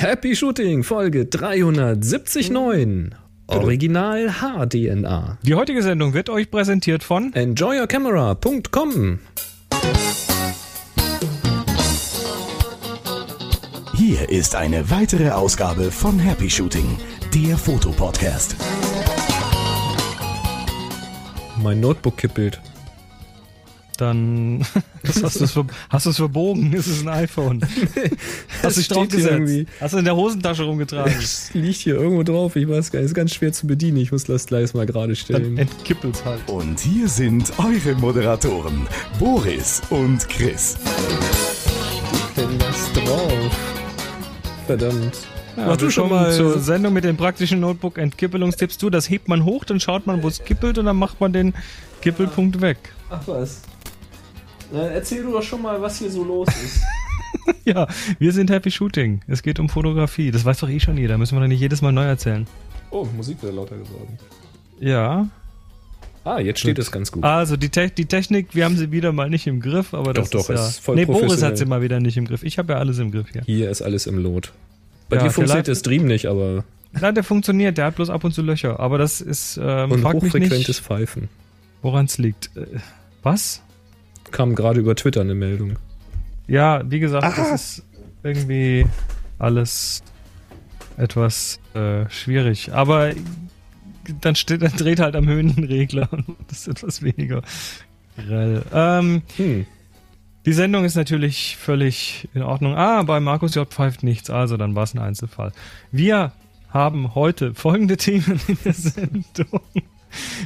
Happy Shooting, Folge 379. Original HDNA. Die heutige Sendung wird euch präsentiert von Enjoyyourcamera.com. Hier ist eine weitere Ausgabe von Happy Shooting, der Fotopodcast. Mein Notebook kippelt. Dann hast du es hast du's verbogen. Es ist ein iPhone. hast du draufgesetzt? irgendwie. Hast du in der Hosentasche rumgetragen? Es liegt hier irgendwo drauf. Ich weiß gar nicht. Es ist ganz schwer zu bedienen. Ich muss das gleich mal gerade Dann stellen. entkippelt's halt. Und hier sind eure Moderatoren, Boris und Chris. das drauf? Verdammt. Ja, Mach du schon mal. zur Sendung mit den praktischen Notebook-Entkippelungstipps. Du, das hebt man hoch, dann schaut man, wo es kippelt und dann macht man den Kippelpunkt weg. Ach was. Na, erzähl du doch schon mal, was hier so los ist. Ja, wir sind Happy Shooting. Es geht um Fotografie. Das weiß doch eh schon jeder. Müssen wir doch nicht jedes Mal neu erzählen. oh, Musik wird lauter geworden. Ja. Ah, jetzt steht es ganz gut. Also die, Te die Technik, wir haben sie wieder mal nicht im Griff, aber das Doch, doch, ist ja. es ist voll nee, Boris hat sie mal wieder nicht im Griff. Ich habe ja alles im Griff hier. Hier ist alles im Lot. Bei Ja, dir funktioniert der Stream nicht, aber Nein, der funktioniert, der hat bloß ab und zu Löcher. Aber das ist, ähm, und frag mich hochfrequentes nicht, Pfeifen. woran es liegt. Äh, was? Kam gerade über Twitter eine Meldung. Ja, wie gesagt, das ist irgendwie alles etwas äh, schwierig. Aber dann, steht, dann dreht halt am Höhenregler und das ist etwas weniger grell. Ähm, Hm. die Sendung ist natürlich völlig in Ordnung. Ah, bei Markus J. pfeift nichts, also dann war es ein Einzelfall. Wir haben heute folgende Themen in der Sendung.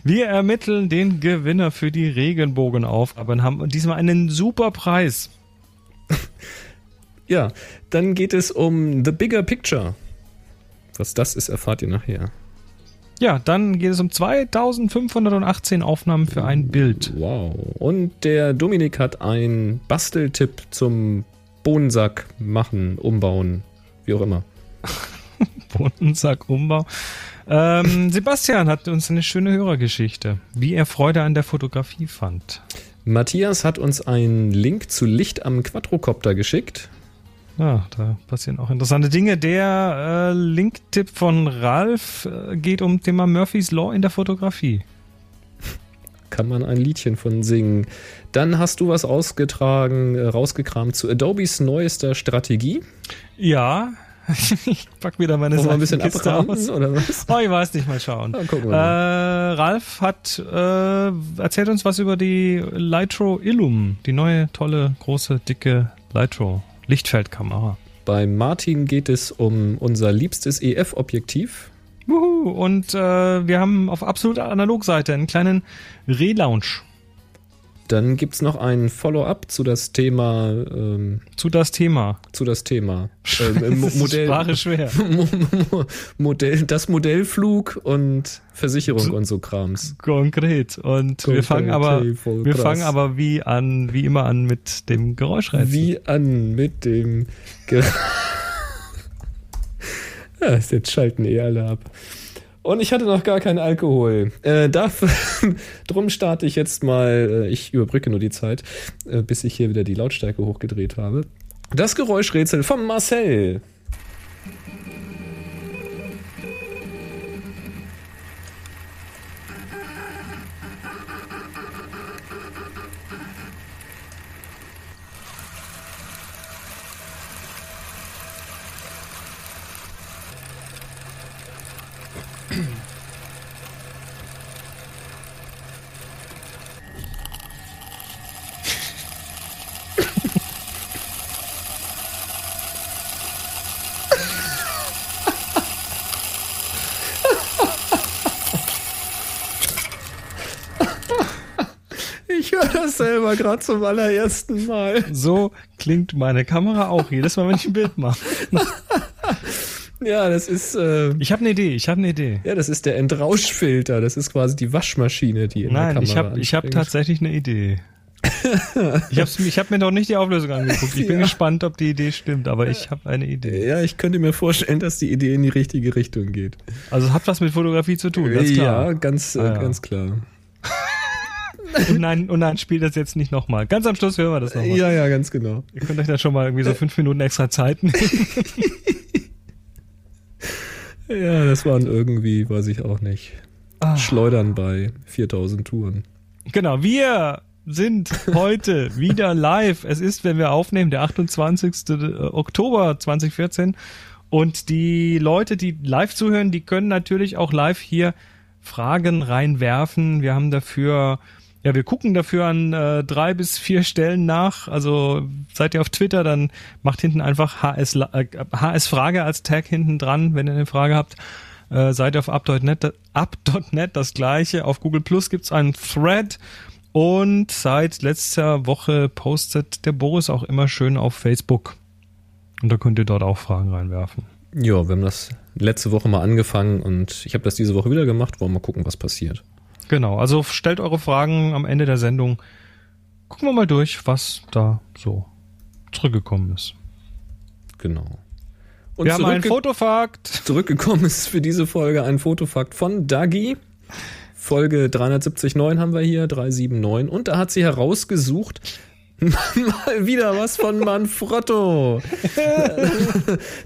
Wir ermitteln den Gewinner für die Regenbogenaufgabe und haben diesmal einen super Preis. Ja, dann geht es um The Bigger Picture. Was das ist, erfahrt ihr nachher. Ja, dann geht es um 2518 Aufnahmen für ein Bild. Wow. Und der Dominik hat einen Basteltipp zum Bohnensack machen, umbauen, wie auch immer. Bodensackumbau. Ähm, Sebastian hat uns eine schöne Hörergeschichte, wie er Freude an der Fotografie fand. Matthias hat uns einen Link zu Licht am Quadrocopter geschickt. Ja, da passieren auch interessante Dinge. Der äh, Linktipp von Ralf äh, geht um Thema Murphy's Law in der Fotografie. Kann man ein Liedchen von singen. Dann hast du was ausgetragen, äh, rausgekramt zu Adobes neuester Strategie. Ja, ich pack wieder meine wir ein bisschen abraten, aus. oder was? Oh, ich weiß nicht, mal schauen. Ja, gucken Äh, wir mal. Ralf hat äh, erzählt uns was über die Lytro Illum, die neue tolle große dicke Lytro Lichtfeldkamera. Bei Martin geht es um unser liebstes EF-Objektiv. Und äh, wir haben auf absolut Analogseite einen kleinen Relaunch Dann gibt es noch ein Follow-up zu das Thema, ähm, zu das Thema. zu das Thema. Ähm, Das Modell, Sprache schwer. Mo- Mo- Modell, das Modellflug und Versicherung und so Krams. Konkret. Und wir fangen aber wir krass. fangen aber wie an, wie immer an mit dem Geräuschrätsel. Wie an mit dem. Ge ja, jetzt schalten eh alle ab. Und ich hatte noch gar keinen Alkohol. Äh, dafür, drum starte ich jetzt mal, äh, ich überbrücke nur die Zeit, äh, bis ich hier wieder die Lautstärke hochgedreht habe. Das Geräuschrätsel von Marcel. Ich höre das selber gerade zum allerersten Mal. So klingt meine Kamera auch jedes Mal, wenn ich ein Bild mache. Ja, das ist, äh, Ich habe eine Idee, ich habe eine Idee. ja, das ist der Entrauschfilter. Das ist quasi die Waschmaschine, die in Nein, der ich Kamera habe ich hab anspringt. tatsächlich eine Idee. ich habe ich hab mir noch nicht die Auflösung angeguckt. Ich bin Ja. gespannt, ob die Idee stimmt, aber ich habe eine Idee. Ja, ich könnte mir vorstellen, dass die Idee in die richtige Richtung geht. Also es hat was mit Fotografie zu tun, ganz klar. Ja, ganz, äh, Ah, ja. ganz klar. Und nein, und nein, spiel das jetzt nicht nochmal. Ganz am Schluss hören wir das nochmal. Ja, ja, ganz genau. Ihr könnt euch da schon mal irgendwie so fünf Minuten extra Zeit nehmen. Ja, das waren irgendwie, weiß ich auch nicht. Ah. Schleudern bei 4000 Touren. Genau, wir sind heute wieder live. Es ist, wenn wir aufnehmen, der 28. Oktober 2014. Und die Leute, die live zuhören, die können natürlich auch live hier Fragen reinwerfen. Wir haben dafür, ja, wir gucken dafür an äh, drei bis vier Stellen nach. Also seid ihr auf Twitter, dann macht hinten einfach HS, äh, HS Frage als Tag hinten dran, wenn ihr eine Frage habt. Äh, seid ihr auf up.net, up.net das gleiche. Auf Google Plus gibt's einen Thread. Und seit letzter Woche postet der Boris auch immer schön auf Facebook. Und da könnt ihr dort auch Fragen reinwerfen. Ja, wir haben das letzte Woche mal angefangen und ich habe das diese Woche wieder gemacht. Wollen wir mal gucken, was passiert. Genau, also stellt eure Fragen am Ende der Sendung. Gucken wir mal durch, was da so zurückgekommen ist. Genau. Und wir haben einen Fotofakt. Zurückgekommen ist für diese Folge ein Fotofakt von Dagi. Folge 379 haben wir hier, 379. Und da hat sie herausgesucht, mal wieder was von Manfrotto.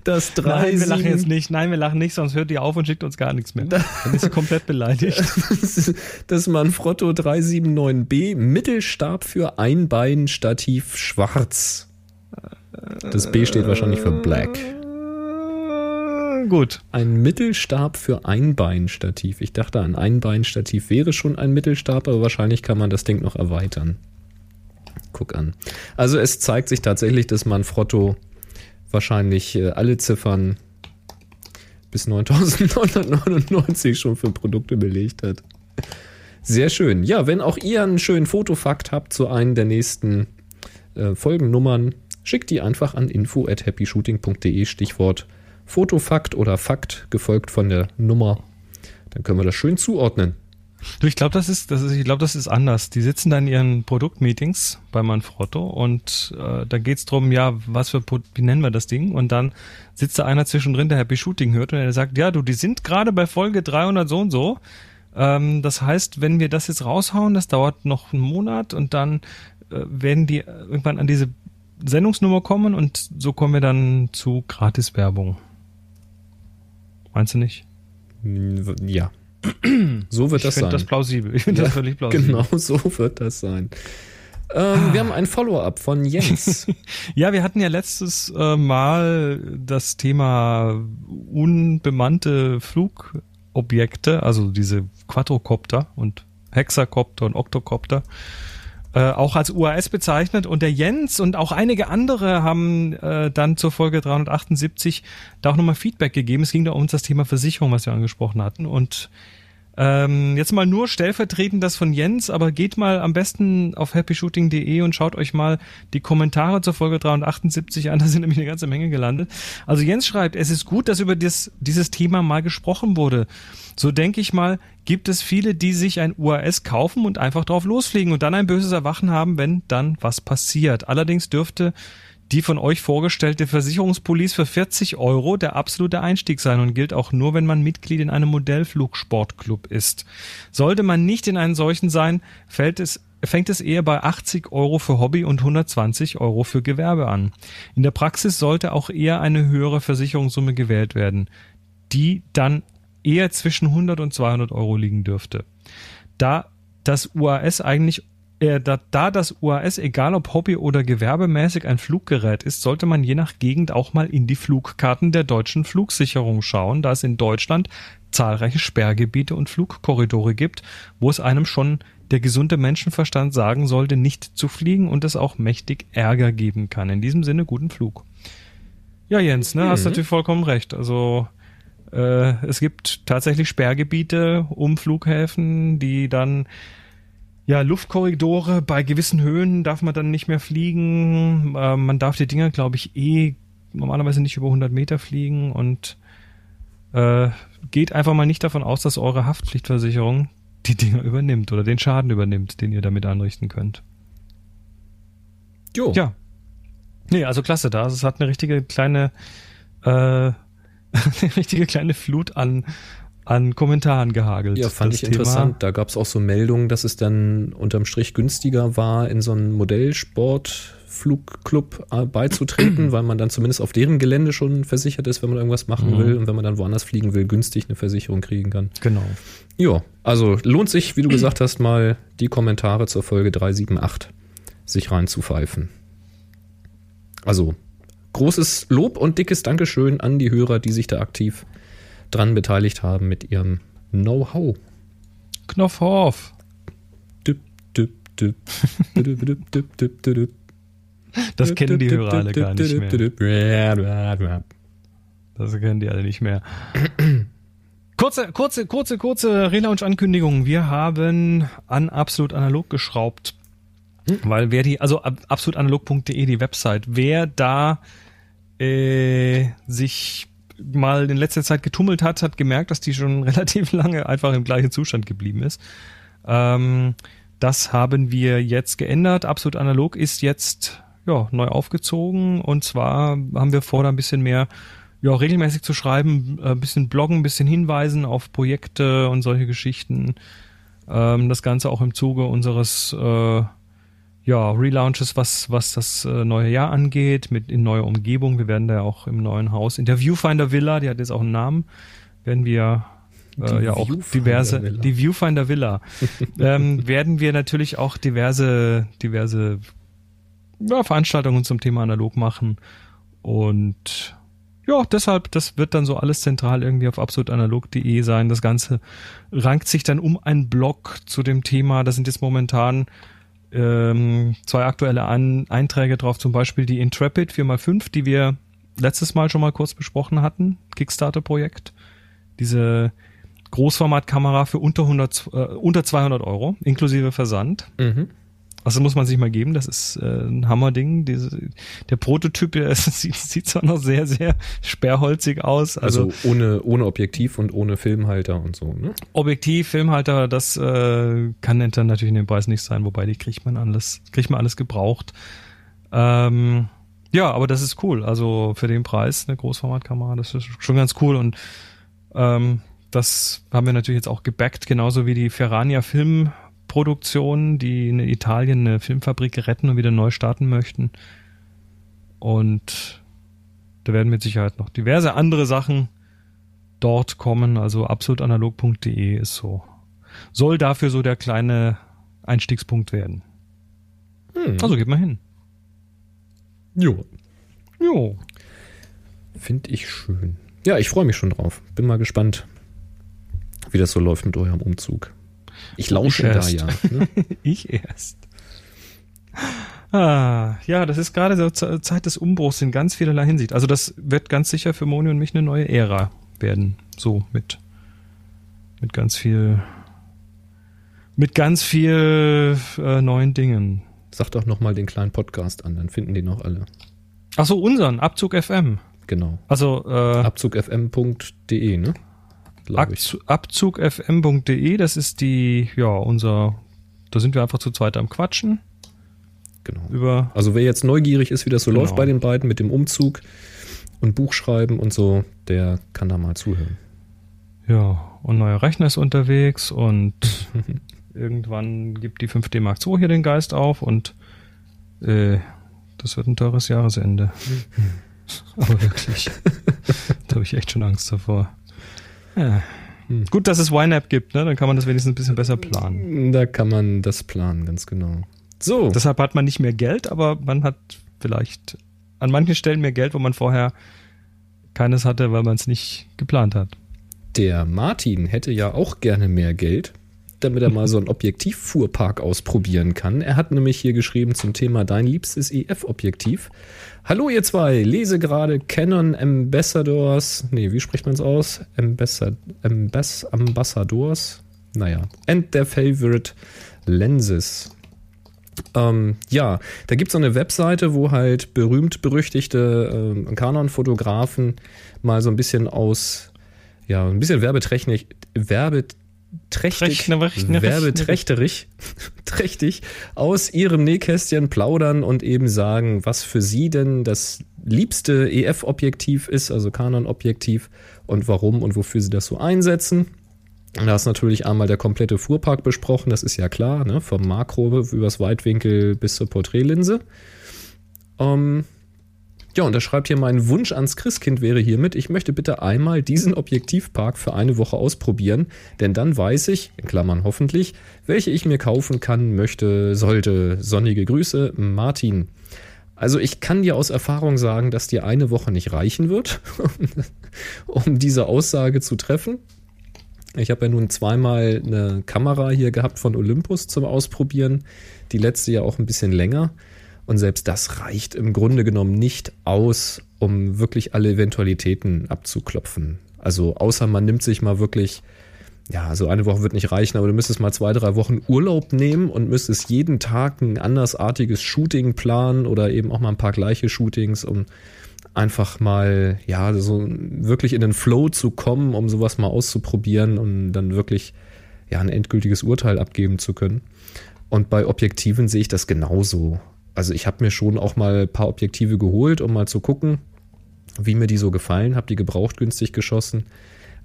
Das 3, Nein, wir lachen jetzt nicht. Nein, wir lachen nicht, sonst hört ihr auf und schickt uns gar nichts mehr. Dann ist sie komplett beleidigt. Das Manfrotto 379B Mittelstab für Einbein-Stativ schwarz. Das B steht wahrscheinlich für Black. Gut. Ein Mittelstab für Einbeinstativ. Ich dachte, ein Einbeinstativ wäre schon ein Mittelstab, aber wahrscheinlich kann man das Ding noch erweitern. Guck an. Also es zeigt sich tatsächlich, dass Manfrotto wahrscheinlich äh, alle Ziffern bis 9999 schon für Produkte belegt hat. Sehr schön. Ja, wenn auch ihr einen schönen Fotofakt habt zu einem der nächsten äh, Folgennummern, schickt die einfach an info at happyshooting.de Stichwort Fotofakt oder Fakt gefolgt von der Nummer. Dann können wir das schön zuordnen. Du, ich glaube, das ist, das ist, ich glaube, das ist anders. Die sitzen da in ihren Produktmeetings bei Manfrotto und äh, da geht's drum, ja, was für, wie nennen wir das Ding? Und dann sitzt da einer zwischendrin, der Happy Shooting hört und der sagt, ja, du, die sind gerade bei Folge 300 so und so. Ähm, das heißt, wenn wir das jetzt raushauen, das dauert noch einen Monat und dann äh, werden die irgendwann an diese Sendungsnummer kommen und so kommen wir dann zu Gratiswerbung. Meinst du nicht? Ja. So wird ich das sein. Ich finde das plausibel. Ich finde ja, das völlig plausibel. Genau, so wird das sein. Ähm, wir haben ein Follow-up von Jens. ja, wir hatten ja letztes äh, Mal das Thema unbemannte Flugobjekte, also diese Quadrocopter und Hexakopter und Oktokopter äh, auch als UAS bezeichnet und der Jens und auch einige andere haben äh, dann zur Folge 378 da auch nochmal Feedback gegeben. Es ging da um das Thema Versicherung, was wir angesprochen hatten und ähm, jetzt mal nur stellvertretend das von Jens, aber geht mal am besten auf happyshooting.de und schaut euch mal die Kommentare zur Folge 378 an. Da sind nämlich eine ganze Menge gelandet. Also Jens schreibt, es ist gut, dass über das, dieses Thema mal gesprochen wurde. So denke ich mal, gibt es viele, die sich ein UAS kaufen und einfach drauf losfliegen und dann ein böses Erwachen haben, wenn dann was passiert. Allerdings dürfte die von euch vorgestellte Versicherungspolice für 40 Euro der absolute Einstieg sein und gilt auch nur, wenn man Mitglied in einem Modellflugsportclub ist. Sollte man nicht in einen solchen sein, fällt es fängt es eher bei 80 Euro für Hobby und 120 Euro für Gewerbe an. In der Praxis sollte auch eher eine höhere Versicherungssumme gewählt werden, die dann eher zwischen 100 und 200 Euro liegen dürfte. Da das UAS eigentlich da, da das UAS, egal ob Hobby oder gewerbemäßig, ein Fluggerät ist, sollte man je nach Gegend auch mal in die Flugkarten der deutschen Flugsicherung schauen, da es in Deutschland zahlreiche Sperrgebiete und Flugkorridore gibt, wo es einem schon der gesunde Menschenverstand sagen sollte, nicht zu fliegen und es auch mächtig Ärger geben kann. In diesem Sinne guten Flug. Ja, Jens, ne, mhm. hast natürlich vollkommen recht. Also äh, es gibt tatsächlich Sperrgebiete um Flughäfen, die dann ja, Luftkorridore, bei gewissen Höhen darf man dann nicht mehr fliegen. Äh, man darf die Dinger, glaube ich, eh normalerweise nicht über 100 Meter fliegen und äh, geht einfach mal nicht davon aus, dass eure Haftpflichtversicherung die Dinger übernimmt oder den Schaden übernimmt, den ihr damit anrichten könnt. Jo. Ja. Nee, also klasse da. Also es hat eine richtige kleine, äh, eine richtige kleine Flut an an Kommentaren gehagelt. Ja, fand ich Thema. interessant. Da gab es auch so Meldungen, dass es dann unterm Strich günstiger war, in so ein Modellsport Flugclub äh, beizutreten, weil man dann zumindest auf deren Gelände schon versichert ist, wenn man irgendwas machen Mhm. will und wenn man dann woanders fliegen will, günstig eine Versicherung kriegen kann. Genau. Ja, also lohnt sich, wie du gesagt hast, mal die Kommentare zur Folge 378 sich reinzupfeifen. Also großes Lob und dickes Dankeschön an die Hörer, die sich da aktiv dran beteiligt haben mit ihrem Know-how. Knopfhoff. Das kennen die Hörer alle gar nicht mehr. Das kennen die alle nicht mehr. Kurze, kurze, kurze, kurze Relaunch-Ankündigung. Wir haben an absolut analog geschraubt. Weil wer die, also ab- absolutanalog.de, die Website, wer da äh, sich mal in letzter Zeit getummelt hat, hat gemerkt, dass die schon relativ lange einfach im gleichen Zustand geblieben ist. Ähm, das haben wir jetzt geändert. Absolut analog ist jetzt ja, neu aufgezogen und zwar haben wir vor, da ein bisschen mehr ja, regelmäßig zu schreiben, äh, ein bisschen bloggen, ein bisschen hinweisen auf Projekte und solche Geschichten. Ähm, das Ganze auch im Zuge unseres äh, ja, Relaunches, was, was das äh, neue Jahr angeht, mit in neuer Umgebung. Wir werden da ja auch im neuen Haus in der Viewfinder Villa, die hat jetzt auch einen Namen, werden wir äh, ja auch diverse, Villa. die Viewfinder Villa, ähm, werden wir natürlich auch diverse, diverse ja, Veranstaltungen zum Thema analog machen und ja, deshalb, das wird dann so alles zentral irgendwie auf absolutanalog.de sein. Das Ganze rankt sich dann um einen Blog zu dem Thema. Da sind jetzt momentan ähm, zwei aktuelle An Einträge drauf, zum Beispiel die Intrepid 4x5, die wir letztes Mal schon mal kurz besprochen hatten, Kickstarter-Projekt. Diese Großformatkamera für unter, 100, äh, unter 200 Euro, inklusive Versand. Mhm. Also muss man sich mal geben, das ist äh, ein Hammerding. Diese, der Prototyp der sieht, sieht zwar noch sehr, sehr sperrholzig aus. Also, Also ohne, ohne Objektiv und ohne Filmhalter und so, ne? Objektiv, Filmhalter, das äh, kann dann natürlich in dem Preis nicht sein, wobei die kriegt man alles, kriegt man alles gebraucht. Ähm, ja, aber das ist cool. Also für den Preis eine Großformatkamera, das ist schon ganz cool und ähm, das haben wir natürlich jetzt auch gebackt, genauso wie die Ferrania Filmproduktion, die in Italien eine Filmfabrik retten und wieder neu starten möchten. Und da werden mit Sicherheit noch diverse andere Sachen dort kommen. Also absolutanalog.de ist so. Soll dafür so der kleine Einstiegspunkt werden. Hm. Also geht mal hin. jo. Jo. Finde ich schön. Ja, ich freue mich schon drauf. Bin mal gespannt, wie das so läuft mit eurem Umzug. Ich lausche Ich da ja. Ne? Ich erst. Ah, ja, das ist gerade so Ze- Zeit des Umbruchs in ganz vielerlei Hinsicht. Also das wird ganz sicher für Moni und mich eine neue Ära werden. So mit, mit ganz viel, mit ganz viel äh, neuen Dingen. Sag doch noch mal den kleinen Podcast an, dann finden die noch alle. Ach so, unseren, Abzug FM. Genau. Also äh, Abzugfm.de, ne? Glaube ich. Abzu- Abzugfm.de, das ist die, ja, unser, da sind wir einfach zu zweit am Quatschen Genau. über Also wer jetzt neugierig ist, wie das so Genau. läuft bei den beiden mit dem Umzug und Buchschreiben und so, der kann da mal zuhören. Ja, und neuer Rechner ist unterwegs und irgendwann gibt die 5D Mark II hier den Geist auf und äh, das wird ein teures Jahresende. Aber wirklich. da habe ich echt schon Angst davor. Ja. Hm. Gut, dass es YNAB gibt, ne? Dann kann man das wenigstens ein bisschen besser planen. Da kann man das planen, ganz genau. So, Deshalb hat man nicht mehr Geld, aber man hat vielleicht an manchen Stellen mehr Geld, wo man vorher keines hatte, weil man es nicht geplant hat. der Martin hätte ja auch gerne mehr Geld, damit er mal so einen Objektivfuhrpark ausprobieren kann. Er hat nämlich hier geschrieben zum Thema Dein liebstes EF-Objektiv. Hallo ihr zwei, lese gerade Canon Ambassadors, nee, wie spricht man es aus? Ambassad, Ambass, Ambassadors? Naja, and their favorite lenses. Ähm, ja, da gibt es so eine Webseite, wo halt berühmt-berüchtigte ähm, Canon-Fotografen mal so ein bisschen aus, ja, ein bisschen werbeträchtig, werbeträchtig, Trächtig- werbeträchtig, trächtig aus ihrem Nähkästchen plaudern und eben sagen, was für sie denn das liebste EF-Objektiv ist, also Canon-Objektiv und warum und wofür sie das so einsetzen. Und Da ist natürlich einmal der komplette Fuhrpark besprochen, das ist ja klar, ne? vom Makro übers Weitwinkel bis zur Porträtlinse. Ähm, ja, und er schreibt hier, mein Wunsch ans Christkind wäre hiermit, ich möchte bitte einmal diesen Objektivpark für eine Woche ausprobieren, denn dann weiß ich, in Klammern hoffentlich, welche ich mir kaufen kann, möchte, sollte. Sonnige Grüße, Martin. Also ich kann dir aus Erfahrung sagen, dass dir eine Woche nicht reichen wird, um diese Aussage zu treffen. Ich habe ja nun zweimal eine Kamera hier gehabt von Olympus zum Ausprobieren, die letzte ja auch ein bisschen länger. Und selbst das reicht im Grunde genommen nicht aus, um wirklich alle Eventualitäten abzuklopfen. Also außer man nimmt sich mal wirklich, ja, so eine Woche wird nicht reichen, aber du müsstest mal zwei, drei Wochen Urlaub nehmen und müsstest jeden Tag ein andersartiges Shooting planen oder eben auch mal ein paar gleiche Shootings, um einfach mal, ja, so wirklich in den Flow zu kommen, um sowas mal auszuprobieren und dann wirklich, ja, ein endgültiges Urteil abgeben zu können. Und bei Objektiven sehe ich das genauso also ich habe mir schon auch mal ein paar Objektive geholt, um mal zu gucken, wie mir die so gefallen, habe die gebraucht günstig geschossen.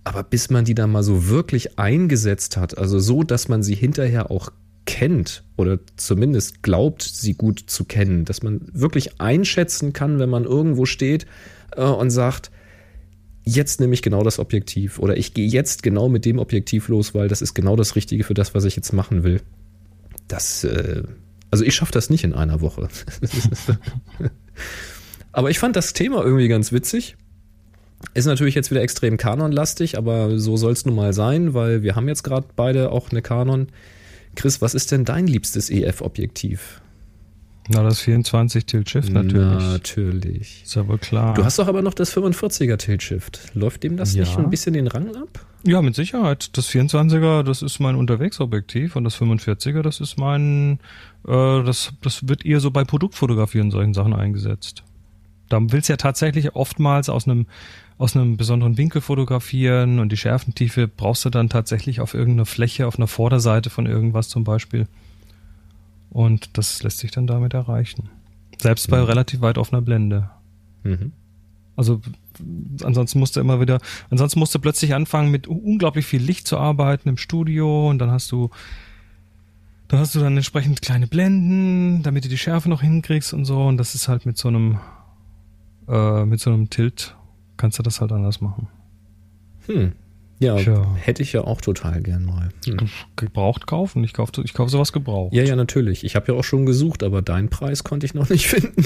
Aber bis man die dann mal so wirklich eingesetzt hat, also so, dass man sie hinterher auch kennt oder zumindest glaubt, sie gut zu kennen, dass man wirklich einschätzen kann, wenn man irgendwo steht äh, und sagt, jetzt nehme ich genau das Objektiv oder ich gehe jetzt genau mit dem Objektiv los, weil das ist genau das Richtige für das, was ich jetzt machen will. Das äh, also ich schaffe das nicht in einer Woche. aber ich fand das Thema irgendwie ganz witzig. Ist natürlich jetzt wieder extrem Kanon-lastig, aber so soll es nun mal sein, weil wir haben jetzt gerade beide auch eine Kanon. Chris, was ist denn dein liebstes EF-Objektiv? Na, das 24 Tilt Shift natürlich. Natürlich. Ist ja wohl klar. Du hast doch aber noch das 45er Tilt Shift. Läuft dem das ja. nicht ein bisschen den Rang ab? Ja, mit Sicherheit. Das 24er, das ist mein Unterwegsobjektiv und das 45er, das ist mein, das, das wird eher so bei Produktfotografien und solchen Sachen eingesetzt. Da willst du ja tatsächlich oftmals aus einem aus einem besonderen Winkel fotografieren und die Schärfentiefe brauchst du dann tatsächlich auf irgendeiner Fläche, auf einer Vorderseite von irgendwas zum Beispiel. Und das lässt sich dann damit erreichen. Selbst bei mhm. relativ weit offener Blende. Mhm. Also ansonsten musste immer wieder, ansonsten musste plötzlich anfangen, mit unglaublich viel Licht zu arbeiten im Studio und dann hast du, dann hast du dann entsprechend kleine Blenden, damit du die Schärfe noch hinkriegst und so. Und das ist halt mit so einem, äh, mit so einem Tilt kannst du das halt anders machen. Hm. Ja, Tja. hätte ich ja auch total gern mal. Hm. Gebraucht kaufen? Ich kaufe ich kauf sowas gebraucht. Ja, ja, natürlich. Ich habe ja auch schon gesucht, aber deinen Preis konnte ich noch nicht finden.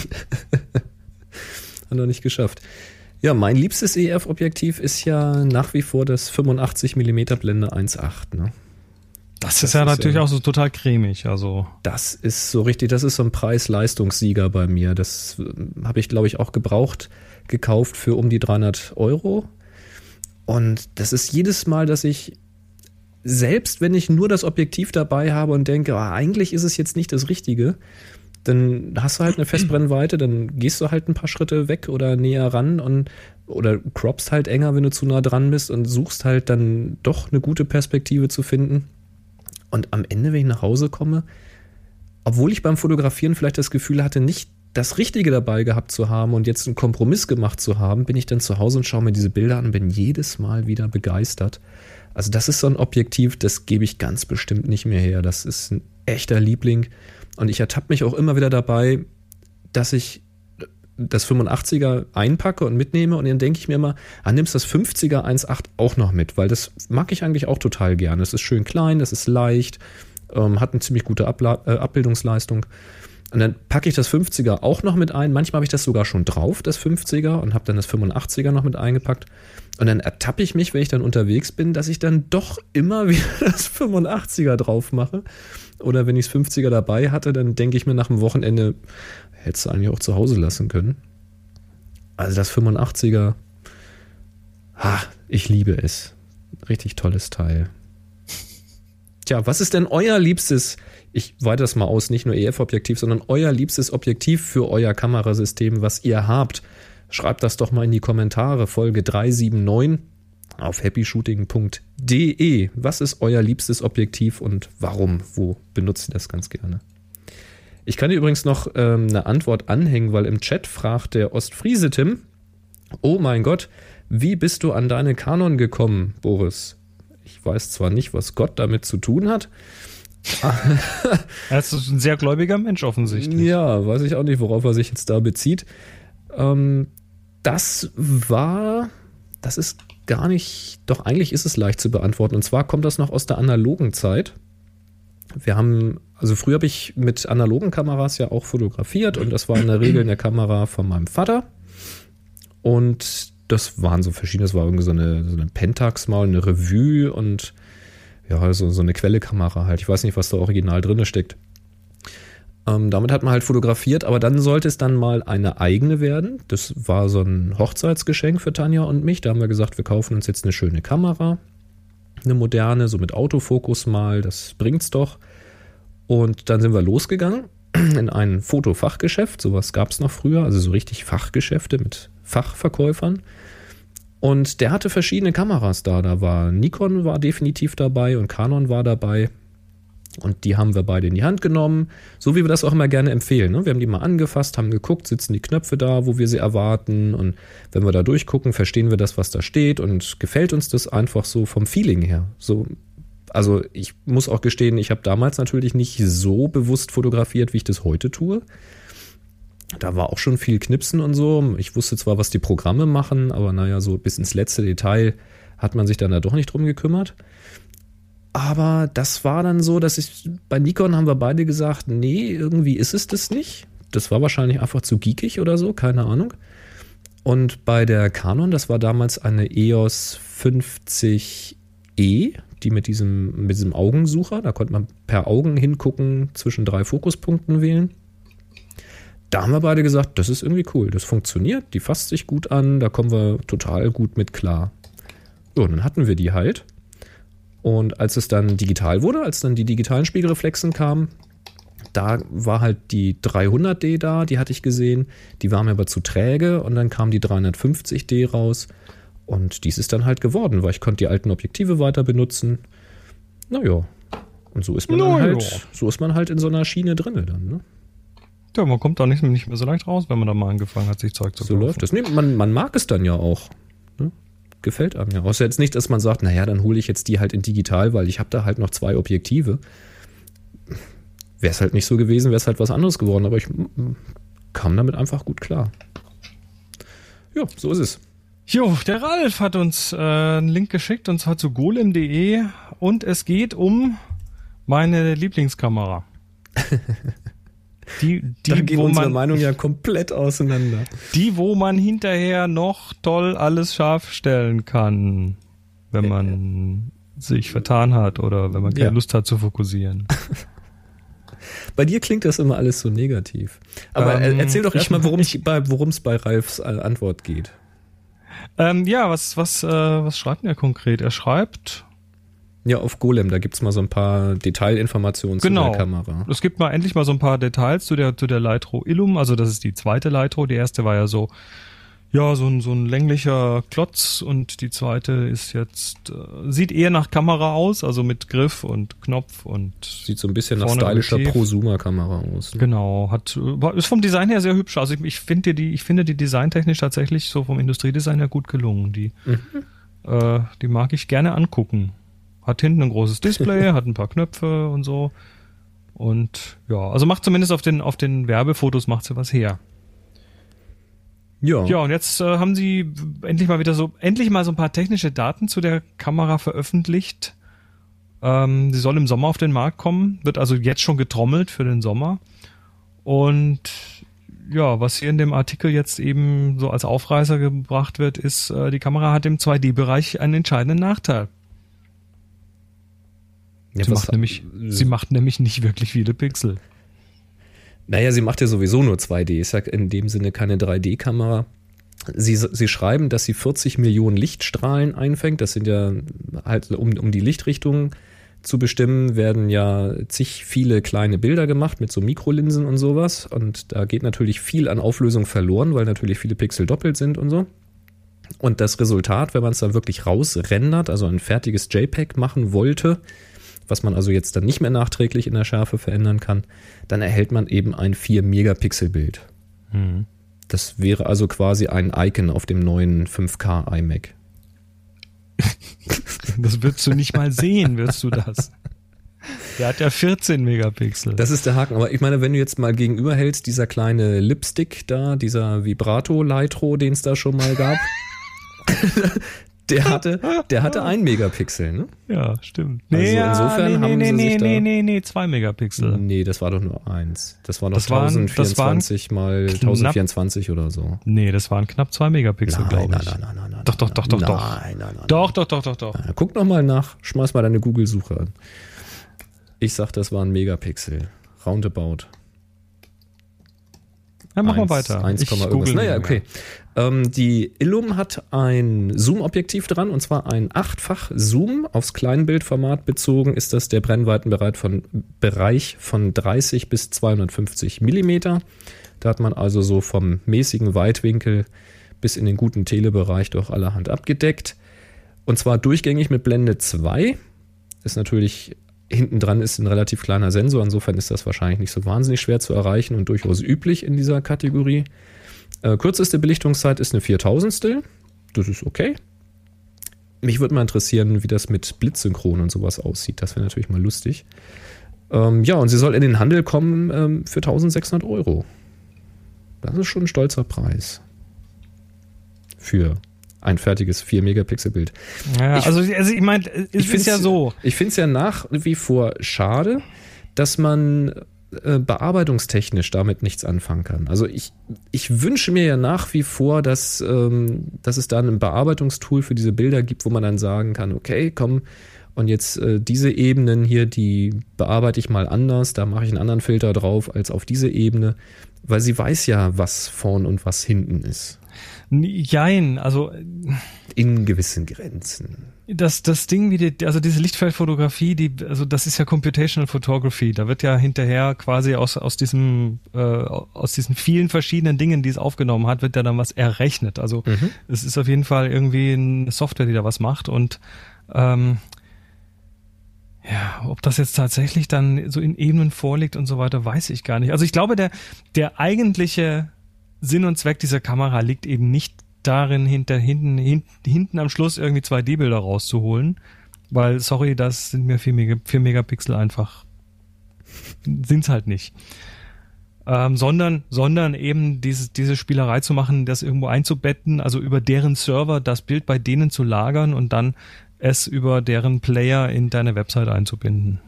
Hat noch nicht geschafft. Ja, mein liebstes EF-Objektiv ist ja nach wie vor das 85 mm Blende 1.8. Ne? Das, das ist ja ist natürlich ja, auch so total cremig. Also. Das ist so richtig, das ist so ein Preis-Leistungssieger bei mir. Das äh, habe ich, glaube ich, auch gebraucht gekauft für um die 300 Euro. Und das ist jedes Mal, dass ich, selbst wenn ich nur das Objektiv dabei habe und denke, oh, eigentlich ist es jetzt nicht das Richtige, dann hast du halt eine Festbrennweite, dann gehst du halt ein paar Schritte weg oder näher ran und oder croppst halt enger, wenn du zu nah dran bist und suchst halt dann doch eine gute Perspektive zu finden. Und am Ende, wenn ich nach Hause komme, obwohl ich beim Fotografieren vielleicht das Gefühl hatte, nicht das Richtige dabei gehabt zu haben und jetzt einen Kompromiss gemacht zu haben, bin ich dann zu Hause und schaue mir diese Bilder an und bin jedes Mal wieder begeistert. Also das ist so ein Objektiv, das gebe ich ganz bestimmt nicht mehr her. Das ist ein echter Liebling. Und ich ertappe mich auch immer wieder dabei, dass ich das 85er einpacke und mitnehme und dann denke ich mir immer, ah, nimmst das 50er 1.8 auch noch mit, weil das mag ich eigentlich auch total gerne. Es ist schön klein, es ist leicht, ähm, hat eine ziemlich gute Abla äh, Abbildungsleistung. Und dann packe ich das 50er auch noch mit ein. Manchmal habe ich das sogar schon drauf, das 50er, und habe dann das 85er noch mit eingepackt. Und dann ertappe ich mich, wenn ich dann unterwegs bin, dass ich dann doch immer wieder das 85er drauf mache. Oder wenn ich das 50er dabei hatte, dann denke ich mir nach dem Wochenende, hättest du eigentlich auch zu Hause lassen können. Also das 85er, ha, ich liebe es. Richtig tolles Teil. Tja, was ist denn euer liebstes ich weite das mal aus, nicht nur EF-Objektiv, sondern euer liebstes Objektiv für euer Kamerasystem, was ihr habt. Schreibt das doch mal in die Kommentare, Folge 379 auf happyshooting.de. Was ist euer liebstes Objektiv und warum? Wo benutzt ihr das ganz gerne? Ich kann dir übrigens noch ähm, eine Antwort anhängen, weil im Chat fragt der Ostfriese Tim, oh mein Gott, wie bist du an deine Kanon gekommen, Boris? Ich weiß zwar nicht, was Gott damit zu tun hat, er ist ein sehr gläubiger Mensch offensichtlich. Ja, weiß ich auch nicht, worauf er sich jetzt da bezieht. Ähm, das war, das ist gar nicht, doch eigentlich ist es leicht zu beantworten. Und zwar kommt das noch aus der analogen Zeit. Wir haben, also früher habe ich mit analogen Kameras ja auch fotografiert und das war in der Regel eine Kamera von meinem Vater. Und das waren so verschiedene, das war irgendwie so eine, so eine Pentax mal, eine Revue und ja, so, so eine Quellekamera halt. Ich weiß nicht, was da original drin steckt. Ähm, damit hat man halt fotografiert, aber dann sollte es dann mal eine eigene werden. Das war so ein Hochzeitsgeschenk für Tanja und mich. Da haben wir gesagt, wir kaufen uns jetzt eine schöne Kamera, eine moderne, so mit Autofokus mal, das bringt's doch. Und dann sind wir losgegangen in ein Fotofachgeschäft. Sowas gab es noch früher, also so richtig Fachgeschäfte mit Fachverkäufern. Und der hatte verschiedene Kameras da. Da war Nikon war definitiv dabei und Canon war dabei. Und die haben wir beide in die Hand genommen, so wie wir das auch immer gerne empfehlen. Ne? Wir haben die mal angefasst, haben geguckt, sitzen die Knöpfe da, wo wir sie erwarten. Und wenn wir da durchgucken, verstehen wir das, was da steht und gefällt uns das einfach so vom Feeling her. So, also ich muss auch gestehen, ich habe damals natürlich nicht so bewusst fotografiert, wie ich das heute tue. Da war auch schon viel Knipsen und so. Ich wusste zwar, was die Programme machen, aber naja, so bis ins letzte Detail hat man sich dann da doch nicht drum gekümmert. Aber das war dann so, dass ich bei Nikon haben wir beide gesagt, nee, irgendwie ist es das nicht. Das war wahrscheinlich einfach zu geekig oder so, keine Ahnung. Und bei der Canon, das war damals eine EOS 50E, die mit diesem, mit diesem Augensucher, da konnte man per Augen hingucken, zwischen drei Fokuspunkten wählen. Da haben wir beide gesagt, das ist irgendwie cool, das funktioniert, die fasst sich gut an, da kommen wir total gut mit klar. So, und dann hatten wir die halt. Und als es dann digital wurde, als dann die digitalen Spiegelreflexen kamen, da war halt die 300D da, die hatte ich gesehen. Die war mir aber zu träge und dann kam die 350D raus. Und dies ist dann halt geworden, weil ich konnte die alten Objektive weiter benutzen. Naja. Und so ist man Na halt, so ist man halt in so einer Schiene drinne dann, ne? Ja, man kommt da nicht, mehr so leicht raus, wenn man da mal angefangen hat, sich Zeug zu So kaufen. läuft das. Nee, man, man mag es dann ja auch. Gefällt einem ja. Außer jetzt nicht, dass man sagt, naja, dann hole ich jetzt die halt in digital, weil ich habe da halt noch zwei Objektive. Wäre es halt nicht so gewesen, wäre es halt was anderes geworden. Aber ich kam damit einfach gut klar. Ja, so ist es. Jo, der Ralf hat uns äh, einen Link geschickt und zwar zu golem.de und es geht um meine Lieblingskamera. Die, die, da gehen wo unsere man, Meinungen ja komplett auseinander. die, wo man hinterher noch toll alles scharf stellen kann, wenn man sich vertan hat oder wenn man keine Ja. Lust hat zu fokussieren. Bei dir klingt das immer alles so negativ. Aber Ähm, er- erzähl doch erstmal, worum es bei, worum's bei Ralfs äh, Antwort geht. ähm, ja, was, was, äh, was schreibt er konkret? Er schreibt, Ja, auf Golem, da gibt's mal so ein paar Detailinformationen Genau. zu der Kamera. Es gibt mal endlich mal so ein paar Details zu der, zu der Lytro Illum. Also das ist die zweite Lytro. Die erste war ja so, ja, so ein, so ein länglicher Klotz und die zweite ist jetzt, äh, sieht eher nach Kamera aus, also mit Griff und Knopf und Sieht so ein bisschen nach stylischer. Prosumer-Kamera aus. ne? genau, hat, ist vom Design her sehr hübsch. Also ich, ich finde die, ich finde die designtechnisch tatsächlich so vom Industriedesign her gut gelungen. Die, äh, die mag ich gerne angucken. Hat hinten ein großes Display, hat ein paar Knöpfe und so. Und ja, also macht zumindest auf den, auf den Werbefotos macht sie was her. Ja. Ja, und jetzt äh, haben sie endlich mal wieder so, endlich mal so ein paar technische Daten zu der Kamera veröffentlicht. Ähm, sie soll im Sommer auf den Markt kommen, wird also jetzt schon getrommelt für den Sommer. Und ja, was hier in dem Artikel jetzt eben so als Aufreißer gebracht wird, ist, äh, die Kamera hat im 2D-Bereich einen entscheidenden Nachteil. Ja, Sie macht, nämlich, sie macht nämlich nicht wirklich viele Pixel. Naja, sie macht ja sowieso nur 2D. Ist ja in dem Sinne keine 3D-Kamera. Sie, sie schreiben, dass sie 40 Millionen Lichtstrahlen einfängt. Das sind ja halt, um, um die Lichtrichtung zu bestimmen, werden ja zig viele kleine Bilder gemacht mit so Mikrolinsen und sowas. Und da geht natürlich viel an Auflösung verloren, weil natürlich viele Pixel doppelt sind und so. Und das Resultat, wenn man es dann wirklich rausrendert, also ein fertiges JPEG machen wollte, was man also jetzt dann nicht mehr nachträglich in der Schärfe verändern kann, dann erhält man eben ein 4-Megapixel-Bild. Das wäre also quasi ein Icon auf dem neuen 5K iMac. Das wirst du nicht mal sehen, wirst du das. Der hat ja 14 Megapixel. Das ist der Haken. Aber ich meine, wenn du jetzt mal gegenüberhältst, dieser kleine Lipstick da, dieser Vibrato-Lightro, den es da schon mal gab, der hatte, der hatte ein Megapixel, ne? Ja, stimmt. Also insofern nee, haben nee, sie nee, sich da- nee, nee, nee, zwei Megapixel. Nee, das war doch nur eins. Das war doch Das waren- das waren 1024 mal knapp- 1024 oder so. Nee, das waren knapp zwei Megapixel, glaube ich. nein, nein, nein, nein. Doch, doch, doch, doch, nein, doch. Nein, nein, nein. Doch, doch, doch, doch, doch. Guck noch mal nach, schmeiß mal deine Google-Suche an. Ich sag, das waren Megapixel. Roundabout. Ja, mach mal Eins- weiter. 1, Ich irgendwas. Naja, okay. Ähm, die Illum hat ein Zoom-Objektiv dran und zwar ein achtfach Zoom. Aufs Kleinbildformat bezogen ist das der Brennweitenbereich von, Bereich von 30 bis 250 Millimeter. Da hat man also so vom mäßigen Weitwinkel bis in den guten Telebereich doch allerhand abgedeckt. Und zwar durchgängig mit Blende 2. Ist natürlich hinten dran ist ein relativ kleiner Sensor, insofern ist das wahrscheinlich nicht so wahnsinnig schwer zu erreichen und durchaus üblich in dieser Kategorie. Äh, kürzeste Belichtungszeit ist eine 4000. Das ist okay. Mich würde mal interessieren, wie das mit Blitzsynchron und sowas aussieht. Das wäre natürlich mal lustig. Ähm, ja, und sie soll in den Handel kommen ähm, für 1600 Euro. Das ist schon ein stolzer Preis. Für ein fertiges 4-Megapixel-Bild. Ja, Ich- also, also ich meine, es ist find's- ja so. Ich finde es ja nach wie vor schade, dass man äh, bearbeitungstechnisch damit nichts anfangen kann. Also ich, ich wünsche mir ja nach wie vor, dass, ähm, dass es da ein Bearbeitungstool für diese Bilder gibt, wo man dann sagen kann, okay, komm, und jetzt äh, diese Ebenen hier, die bearbeite ich mal anders, da mache ich einen anderen Filter drauf als auf diese Ebene, weil sie weiß ja, was vorn und was hinten ist. Jein, also In gewissen Grenzen. das, das Ding, wie die, also diese Lichtfeldfotografie, die, also das ist ja Computational Photography. Da wird ja hinterher quasi aus, aus diesem, äh, aus diesen vielen verschiedenen Dingen, die es aufgenommen hat, wird ja dann was errechnet. Also Mhm. es ist auf jeden Fall irgendwie eine Software, die da was macht und ähm, ja, ob das jetzt tatsächlich dann so in Ebenen vorliegt und so weiter, weiß ich gar nicht. Also ich glaube, der, der eigentliche Sinn und Zweck dieser Kamera liegt eben nicht darin, hinter hinten, hinten, hinten am Schluss irgendwie 2D-Bilder rauszuholen. Weil, sorry, das sind mir 4, Mega, 4 Megapixel einfach, sind's halt nicht. Ähm, sondern, sondern eben diese, diese Spielerei zu machen, das irgendwo einzubetten, also über deren Server das Bild bei denen zu lagern und dann es über deren Player in deine Website einzubinden.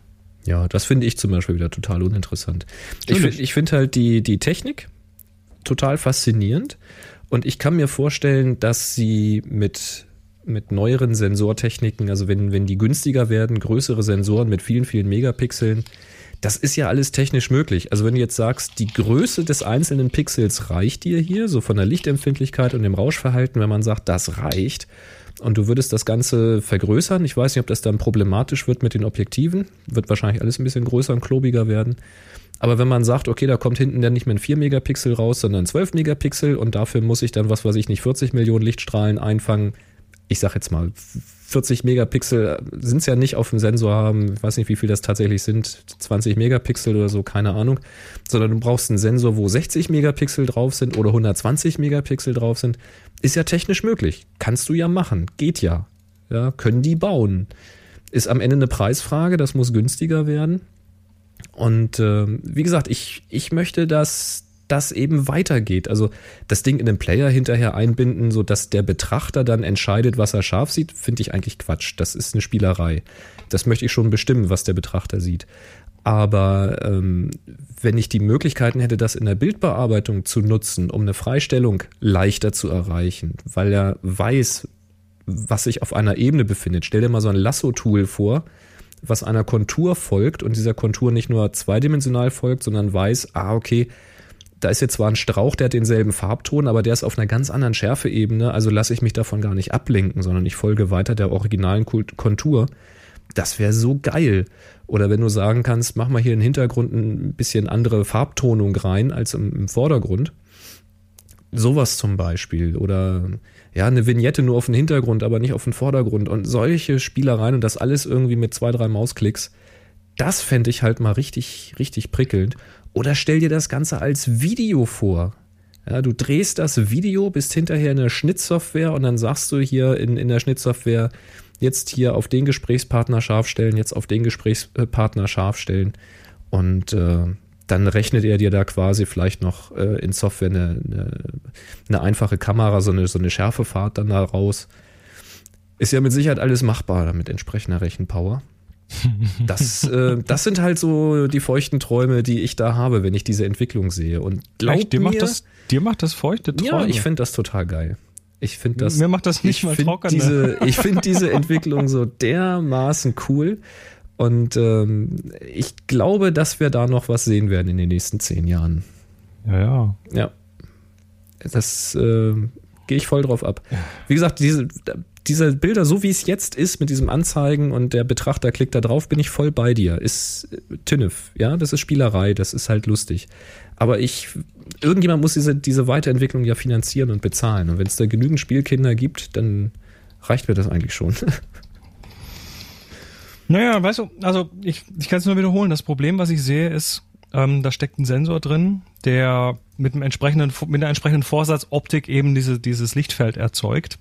Ja, das finde ich zum Beispiel wieder total uninteressant. Ich, Natürlich. find- ich finde halt die, die Technik total faszinierend und ich kann mir vorstellen, dass sie mit, mit neueren Sensortechniken, also wenn, wenn die günstiger werden, größere Sensoren mit vielen, vielen Megapixeln, das ist ja alles technisch möglich. Also wenn du jetzt sagst, die Größe des einzelnen Pixels reicht dir hier, so von der Lichtempfindlichkeit und dem Rauschverhalten, wenn man sagt, das reicht, und du würdest das Ganze vergrößern. Ich weiß nicht, ob das dann problematisch wird mit den Objektiven. Wird wahrscheinlich alles ein bisschen größer und klobiger werden. Aber wenn man sagt, okay, da kommt hinten dann nicht mehr ein 4 Megapixel raus, sondern 12 Megapixel und dafür muss ich dann, was weiß ich nicht, 40 Millionen Lichtstrahlen einfangen. Ich sag jetzt mal, 40 Megapixel sind es ja nicht auf dem Sensor haben. Ich weiß nicht, wie viel das tatsächlich sind. 20 Megapixel oder so, keine Ahnung. Sondern du brauchst einen Sensor, wo 60 Megapixel drauf sind oder 120 Megapixel drauf sind. Ist ja technisch möglich. Kannst du ja machen. Geht ja. Ja, können die bauen. Ist am Ende eine Preisfrage, das muss günstiger werden. Und ähm, wie gesagt, ich, ich möchte, dass das eben weitergeht. Also das Ding in den Player hinterher einbinden, sodass der Betrachter dann entscheidet, was er scharf sieht, finde ich eigentlich Quatsch. Das ist eine Spielerei. Das möchte ich schon bestimmen, was der Betrachter sieht. Aber ähm, wenn ich die Möglichkeiten hätte, das in der Bildbearbeitung zu nutzen, um eine Freistellung leichter zu erreichen, weil er weiß, was sich auf einer Ebene befindet. Stell dir mal so ein Lasso-Tool vor, was einer Kontur folgt und dieser Kontur nicht nur zweidimensional folgt, sondern weiß, ah, okay, da ist jetzt zwar ein Strauch, der hat denselben Farbton, aber der ist auf einer ganz anderen Schärfeebene, also lasse ich mich davon gar nicht ablenken, sondern ich folge weiter der originalen Kontur. Das wäre so geil. Oder wenn du sagen kannst, mach mal hier im Hintergrund ein bisschen andere Farbtonung rein als im, im Vordergrund. Sowas zum Beispiel. Oder ja, eine Vignette nur auf den Hintergrund, aber nicht auf den Vordergrund. Und solche Spielereien und das alles irgendwie mit zwei, drei Mausklicks. Das fände ich halt mal richtig, richtig prickelnd. Oder stell dir das Ganze als Video vor. Ja, du drehst das Video, bist hinterher in der Schnittsoftware und dann sagst du hier in, in der Schnittsoftware, jetzt hier auf den Gesprächspartner scharf stellen, jetzt auf den Gesprächspartner scharf stellen. Und äh, dann rechnet er dir da quasi vielleicht noch äh, in Software eine, eine, eine, einfache Kamera, so eine, so eine Schärfefahrt dann da raus. Ist ja mit Sicherheit alles machbar mit entsprechender Rechenpower. Das, äh, das sind halt so die feuchten Träume, die ich da habe, wenn ich diese Entwicklung sehe. Und glaub Echt, dir, mir, macht das, dir macht das feuchte Träume? Ja, ich finde das total geil. Ich finde das. Mir macht das nicht mal trocken. Diese, ich finde diese Entwicklung so dermaßen cool. Und ähm, ich glaube, dass wir da noch was sehen werden in den nächsten zehn Jahren. Ja, ja. Ja. Das äh, gehe ich voll drauf ab. Wie gesagt, diese, diese Bilder, so wie es jetzt ist, mit diesem Anzeigen und der Betrachter klickt da drauf, bin ich voll bei dir. Ist äh, Tünnef, ja, das ist Spielerei, das ist halt lustig. Aber ich, irgendjemand muss diese, diese Weiterentwicklung ja finanzieren und bezahlen. Und wenn es da genügend Spielkinder gibt, dann reicht mir das eigentlich schon. Naja, weißt du, also ich, ich kann es nur wiederholen. Das Problem, was ich sehe, ist, ähm, da steckt ein Sensor drin, der mit einem entsprechenden, mit einer entsprechenden Vorsatzoptik eben diese, dieses Lichtfeld erzeugt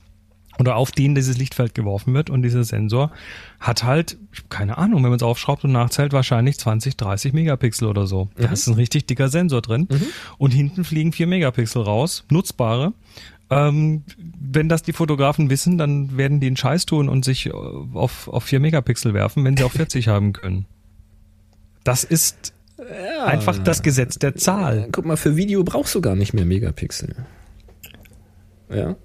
oder auf den dieses Lichtfeld geworfen wird und dieser Sensor hat halt, keine Ahnung, wenn man es aufschraubt und nachzählt, wahrscheinlich 20, 30 Megapixel oder so. Mhm. Da ist ein richtig dicker Sensor drin mhm. und hinten fliegen 4 Megapixel raus, nutzbare. Ähm, wenn das die Fotografen wissen, dann werden die einen Scheiß tun und sich äh, auf, auf 4 Megapixel werfen, wenn sie auch 40 haben können. Das ist ja. einfach das Gesetz der Zahl. Guck mal, für Video brauchst du gar nicht mehr Megapixel. Ja.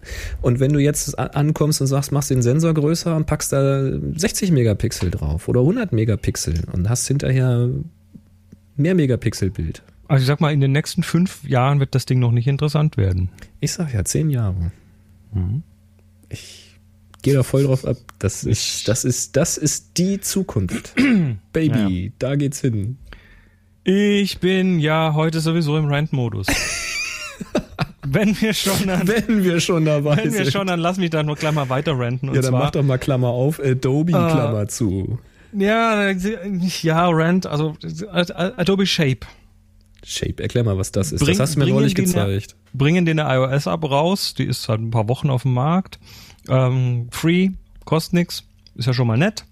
Und wenn du jetzt ankommst und sagst, machst den Sensor größer und packst da 60 Megapixel drauf oder 100 Megapixel und hast hinterher mehr Megapixel Bild. Also ich sag mal, in den nächsten fünf Jahren wird das Ding noch nicht interessant werden. Ich sag ja, zehn Jahre. Mhm. Ich gehe da voll drauf ab. Das ist, das ist, das ist die Zukunft. Baby, ja. da geht's hin. Ich bin ja heute sowieso im Rant-Modus. wenn wir schon dann, wenn wir schon dabei wenn sind. Wenn wir schon, dann lass mich da nur mal weiter ranten. ja, dann zwar, mach doch mal Klammer auf, Adobe äh, Klammer zu. Ja, ja, Rant, also Adobe Shape. Shape, erklär mal, was das ist. Bring, das hast du mir neulich gezeigt. Eine, bringen den eine iOS-App raus, die ist seit ein paar Wochen auf dem Markt. Ähm, free, kostet nix, ist ja schon mal nett.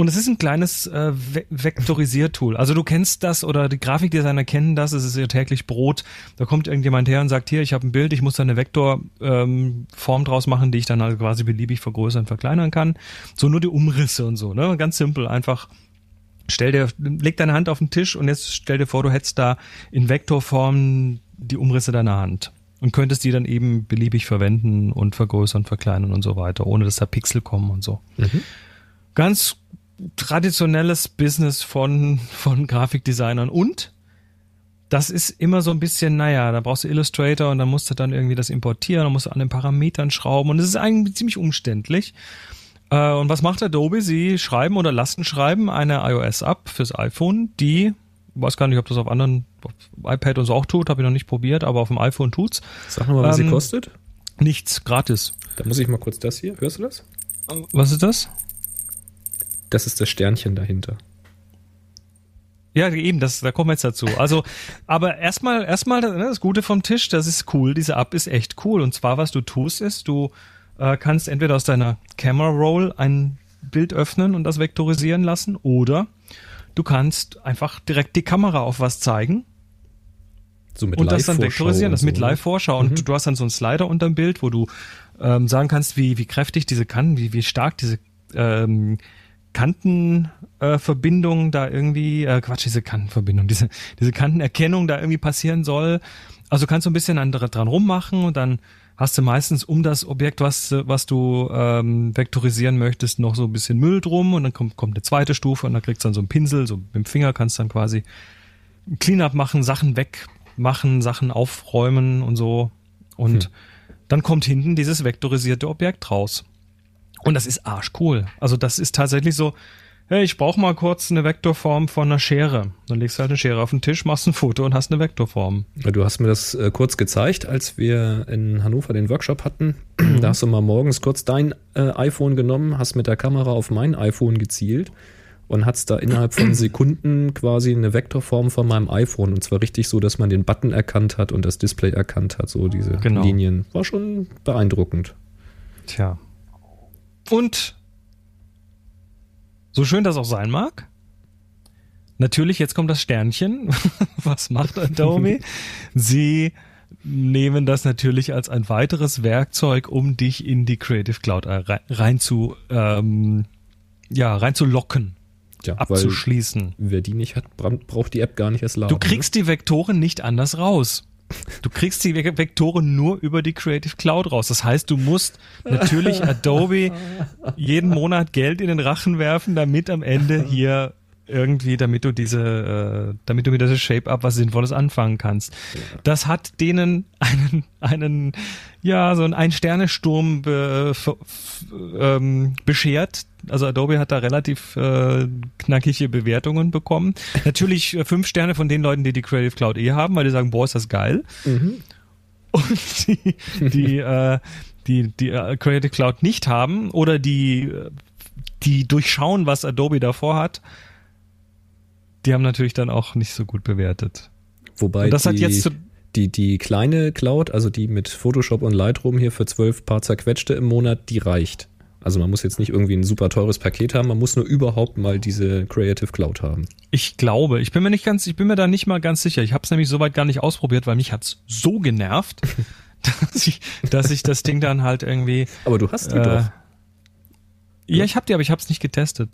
Und es ist ein kleines äh, Ve Vektorisiertool. Also du kennst das oder die Grafikdesigner kennen das, es ist ihr täglich Brot. Da kommt irgendjemand her und sagt, hier, ich habe ein Bild, ich muss da eine Vektorform ähm, draus machen, die ich dann halt quasi beliebig vergrößern, verkleinern kann. So nur die Umrisse und so, ne? Ganz simpel, einfach stell dir, leg deine Hand auf den Tisch und jetzt stell dir vor, du hättest da in Vektorform die Umrisse deiner Hand und könntest die dann eben beliebig verwenden und vergrößern, verkleinern und so weiter, ohne dass da Pixel kommen und so. Mhm. Ganz traditionelles Business von, von Grafikdesignern und das ist immer so ein bisschen, naja, da brauchst du Illustrator und dann musst du dann irgendwie das importieren, dann musst du an den Parametern schrauben und es ist eigentlich ziemlich umständlich. Äh, und was macht Adobe? Sie schreiben oder lassen schreiben eine iOS-App fürs iPhone, die, weiß gar nicht, ob das auf anderen, auf iPad und so auch tut, habe ich noch nicht probiert, aber auf dem iPhone tut's. Sag nochmal, was ähm, sie kostet. Nichts, gratis. Da muss ich mal kurz das hier, hörst du das? Was ist das? Das ist das Sternchen dahinter. Ja, eben, das, da kommen wir jetzt dazu. Also, aber erstmal, erstmal ne, das Gute vom Tisch, das ist cool. Diese App ist echt cool. Und zwar, was du tust, ist, du äh, kannst entweder aus deiner Camera Roll ein Bild öffnen und das vektorisieren lassen, oder du kannst einfach direkt die Kamera auf was zeigen so mit und das dann vektorisieren, das mit ne? Live-Vorschau. Und mhm. du hast dann so einen Slider unter dem Bild, wo du ähm, sagen kannst, wie, wie kräftig diese Kanten, wie, wie stark diese ähm, Kantenverbindung äh, da irgendwie, äh, Quatsch, diese Kantenverbindung, diese, diese Kantenerkennung da irgendwie passieren soll. Also kannst du ein bisschen andere dran rummachen und dann hast du meistens um das Objekt, was, was du ähm, vektorisieren möchtest, noch so ein bisschen Müll drum und dann kommt, kommt eine zweite Stufe und dann kriegst du dann so einen Pinsel, so mit dem Finger kannst du dann quasi Cleanup machen, Sachen wegmachen, Sachen aufräumen und so. Und hm. dann kommt hinten dieses vektorisierte Objekt raus. Und das ist arschcool. Also das ist tatsächlich so, hey, ich brauche mal kurz eine Vektorform von einer Schere. Dann legst du halt eine Schere auf den Tisch, machst ein Foto und hast eine Vektorform. Du hast mir das äh, kurz gezeigt, als wir in Hannover den Workshop hatten. Mhm. Da hast du mal morgens kurz dein äh, iPhone genommen, hast mit der Kamera auf mein iPhone gezielt und hast da innerhalb von Sekunden quasi eine Vektorform von meinem iPhone und zwar richtig so, dass man den Button erkannt hat und das Display erkannt hat, so diese genau. Linien. War schon beeindruckend. Tja, Und so schön das auch sein mag, natürlich, jetzt kommt das Sternchen. Was macht Adobe? Sie nehmen das natürlich als ein weiteres Werkzeug, um dich in die Creative Cloud äh, rein zu, ähm, ja, rein zu locken. Ja, abzuschließen. Wer die nicht hat, braucht die App gar nicht erst laden. Du kriegst ne? die Vektoren nicht anders raus. Du kriegst die Vektoren nur über die Creative Cloud raus. Das heißt, du musst natürlich Adobe jeden Monat Geld in den Rachen werfen, damit am Ende hier irgendwie, damit du diese, äh, damit du mit dieser Shape-Up was Sinnvolles anfangen kannst. Ja. Das hat denen einen, einen, ja, so einen Ein-Sterne-Sturm be, ähm, beschert. Also Adobe hat da relativ äh, knackige Bewertungen bekommen. Natürlich äh, fünf Sterne von den Leuten, die die Creative Cloud eh haben, weil die sagen, boah, ist das geil. Mhm. Und die, die, äh, die, die äh, Creative Cloud nicht haben oder die, die durchschauen, was Adobe davor hat, die haben natürlich dann auch nicht so gut bewertet. Wobei und das die, hat jetzt zu die, die kleine Cloud, also die mit Photoshop und Lightroom hier für zwölf paar zerquetschte im Monat, die reicht. Also man muss jetzt nicht irgendwie ein super teures Paket haben, man muss nur überhaupt mal diese Creative Cloud haben. Ich glaube, ich bin mir nicht ganz, ich bin mir da nicht mal ganz sicher. Ich habe es nämlich soweit gar nicht ausprobiert, weil mich hat's so genervt, dass ich, dass ich das Ding dann halt irgendwie. Aber du hast die äh, doch. Ja, ich habe die, aber ich habe es nicht getestet.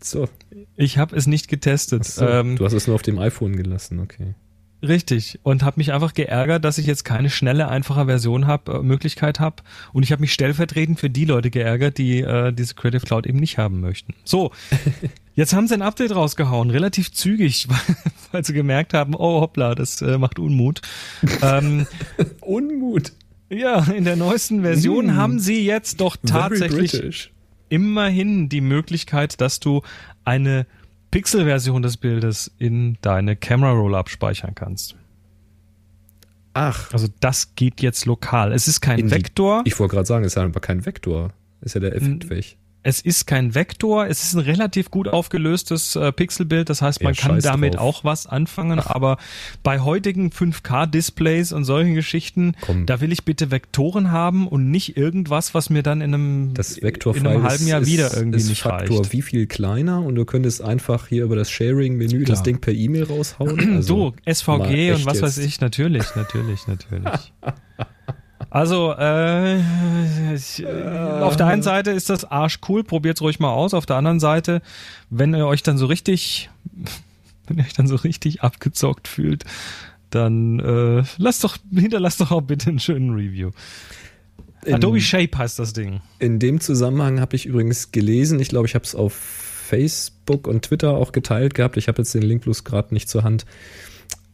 So. Ich habe es nicht getestet. So, ähm, du hast es nur auf dem iPhone gelassen, okay. Richtig. Und habe mich einfach geärgert, dass ich jetzt keine schnelle, einfache Version habe, äh, Möglichkeit habe. Und ich habe mich stellvertretend für die Leute geärgert, die äh, diese Creative Cloud eben nicht haben möchten. So, jetzt haben sie ein Update rausgehauen, relativ zügig, weil, weil sie gemerkt haben, oh hoppla, das äh, macht Unmut. ähm, Unmut? Ja, in der neuesten Version mm. haben sie jetzt doch tatsächlich immerhin die Möglichkeit, dass du eine Pixel-Version des Bildes in deine Camera Roll abspeichern kannst. Ach. Also das geht jetzt lokal. Es ist kein Vektor. Die, ich wollte gerade sagen, es ist aber kein Vektor. Ist ja der Effekt weg. Es ist kein Vektor, es ist ein relativ gut aufgelöstes äh, Pixelbild, das heißt, man ja, kann damit drauf. auch was anfangen, Ach. aber bei heutigen 5K-Displays und solchen Geschichten, Komm. da will ich bitte Vektoren haben und nicht irgendwas, was mir dann in einem, das in einem halben Jahr ist, wieder irgendwie ist nicht Faktor reicht. wie viel kleiner und du könntest einfach hier über das Sharing-Menü das Ding per E-Mail raushauen. Also so, SVG und was jetzt. weiß ich, natürlich, natürlich, natürlich. Also, äh, auf der einen Seite ist das Arsch cool, probiert's ruhig mal aus. Auf der anderen Seite, wenn ihr euch dann so richtig, wenn ihr euch dann so richtig abgezockt fühlt, dann äh, lasst doch, hinterlasst doch auch bitte einen schönen Review. In, Adobe Shape heißt das Ding. In dem Zusammenhang habe ich übrigens gelesen, ich glaube, ich habe es auf Facebook und Twitter auch geteilt gehabt. Ich habe jetzt den Link bloß gerade nicht zur Hand.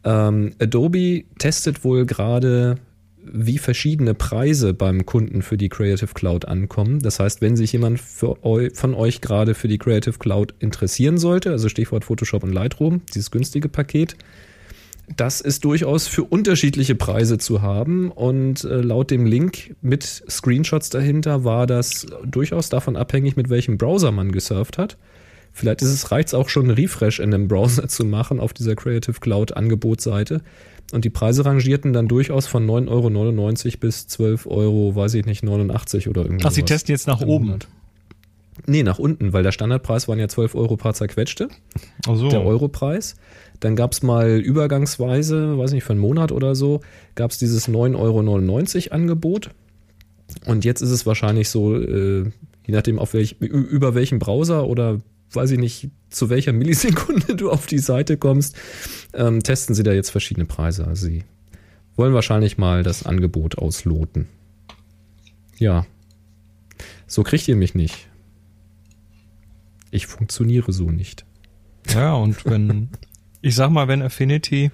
Ähm, Adobe testet wohl gerade wie verschiedene Preise beim Kunden für die Creative Cloud ankommen. Das heißt, wenn sich jemand eu von euch gerade für die Creative Cloud interessieren sollte, also Stichwort Photoshop und Lightroom, dieses günstige Paket, das ist durchaus für unterschiedliche Preise zu haben und äh, laut dem Link mit Screenshots dahinter war das durchaus davon abhängig, mit welchem Browser man gesurft hat. Vielleicht ist es reicht auch schon, einen Refresh in dem Browser zu machen auf dieser Creative Cloud Angebotsseite und die Preise rangierten dann durchaus von 9,99 Euro bis 12 Euro, weiß ich nicht, 89 oder irgendwas. Ach, Sie testen jetzt nach oben? Monat. Nee, nach unten, weil der Standardpreis waren ja 12 Euro paar zerquetschte. Ach so. Der Europreis. Dann gab es mal übergangsweise, weiß nicht, für einen Monat oder so, gab es dieses 9,99 Euro Angebot. Und jetzt ist es wahrscheinlich so, äh, je nachdem, auf welch, über welchen Browser oder weiß ich nicht, zu welcher Millisekunde du auf die Seite kommst, ähm, testen sie da jetzt verschiedene Preise. Also sie wollen wahrscheinlich mal das Angebot ausloten. Ja. So kriegt ihr mich nicht. Ich funktioniere so nicht. Ja, und wenn, ich sag mal, wenn Affinity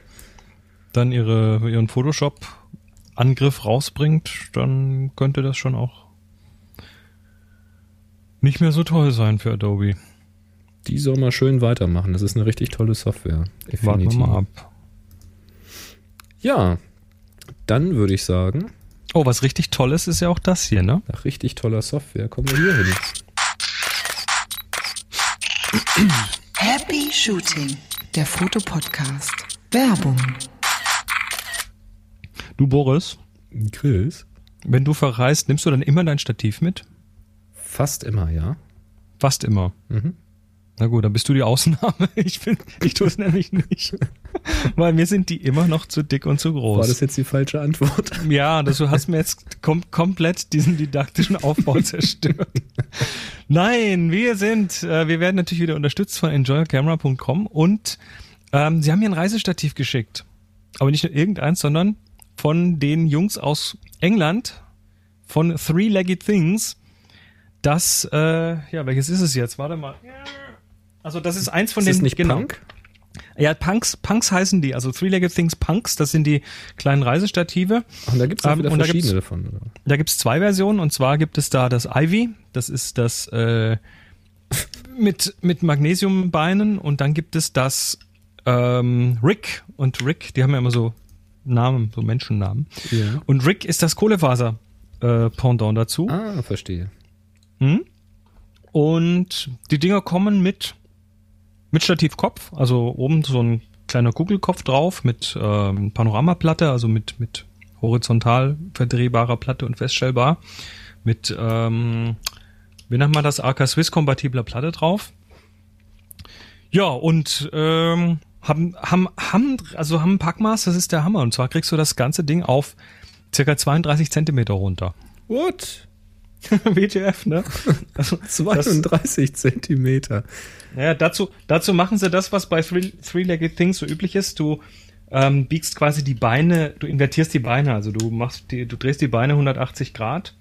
dann ihre, ihren Photoshop-Angriff rausbringt, dann könnte das schon auch nicht mehr so toll sein für Adobe. Die soll mal schön weitermachen. Das ist eine richtig tolle Software. Warten wir mal ab. Ja, dann würde ich sagen. Oh, was richtig Tolles ist ja auch das hier, ne? Nach richtig toller Software kommen wir hier hin. Happy Shooting, der Fotopodcast. Werbung. Du, Boris. Chris. Wenn du verreist, nimmst du dann immer dein Stativ mit? Fast immer, ja. Fast immer. Mhm. Na gut, dann bist du die Ausnahme. Ich bin, ich tue es nämlich nicht. Weil mir sind die immer noch zu dick und zu groß. War das jetzt die falsche Antwort? Ja, das, du hast mir jetzt kom komplett diesen didaktischen Aufbau zerstört. Nein, wir sind, äh, wir werden natürlich wieder unterstützt von enjoycamera.com und ähm, sie haben mir ein Reisestativ geschickt. Aber nicht nur irgendeins, sondern von den Jungs aus England, von Three-Legged Things. Das, äh, ja, welches ist es jetzt? Warte mal. Also das ist eins von Ist den das nicht genau. Punk? Ja, Punks, Punks heißen die, also Three-Legged Things Punks, das sind die kleinen Reisestative. Und da gibt es Ähm, wieder da verschiedene gibt's- davon. Oder? Da gibt's zwei Versionen und zwar gibt es da das Ivy, das ist das äh, mit, mit Magnesiumbeinen und dann gibt es das ähm, Rick und Rick, die haben ja immer so Namen, so Menschennamen. Ja. Und Rick ist das Kohlefaser äh, Pendant dazu. Ah, verstehe. Hm? Und die Dinger kommen mit, mit Stativkopf, also oben so ein kleiner Kugelkopf drauf mit ähm, Panoramaplatte, also mit, mit horizontal verdrehbarer Platte und feststellbar. Mit, ähm, wie nennt man das, AK Swiss kompatibler Platte drauf. Ja, und ähm, haben, haben, haben, also haben Packmaß, das ist der Hammer. Und zwar kriegst du das ganze Ding auf circa 32 Zentimeter runter. What? WTF, ne? Also, 32 Zentimeter. Ja, dazu, dazu machen sie das, was bei Three- Three-Legged Things so üblich ist. Du ähm, biegst quasi die Beine, du invertierst die Beine, also du machst die, du drehst die Beine 180 Grad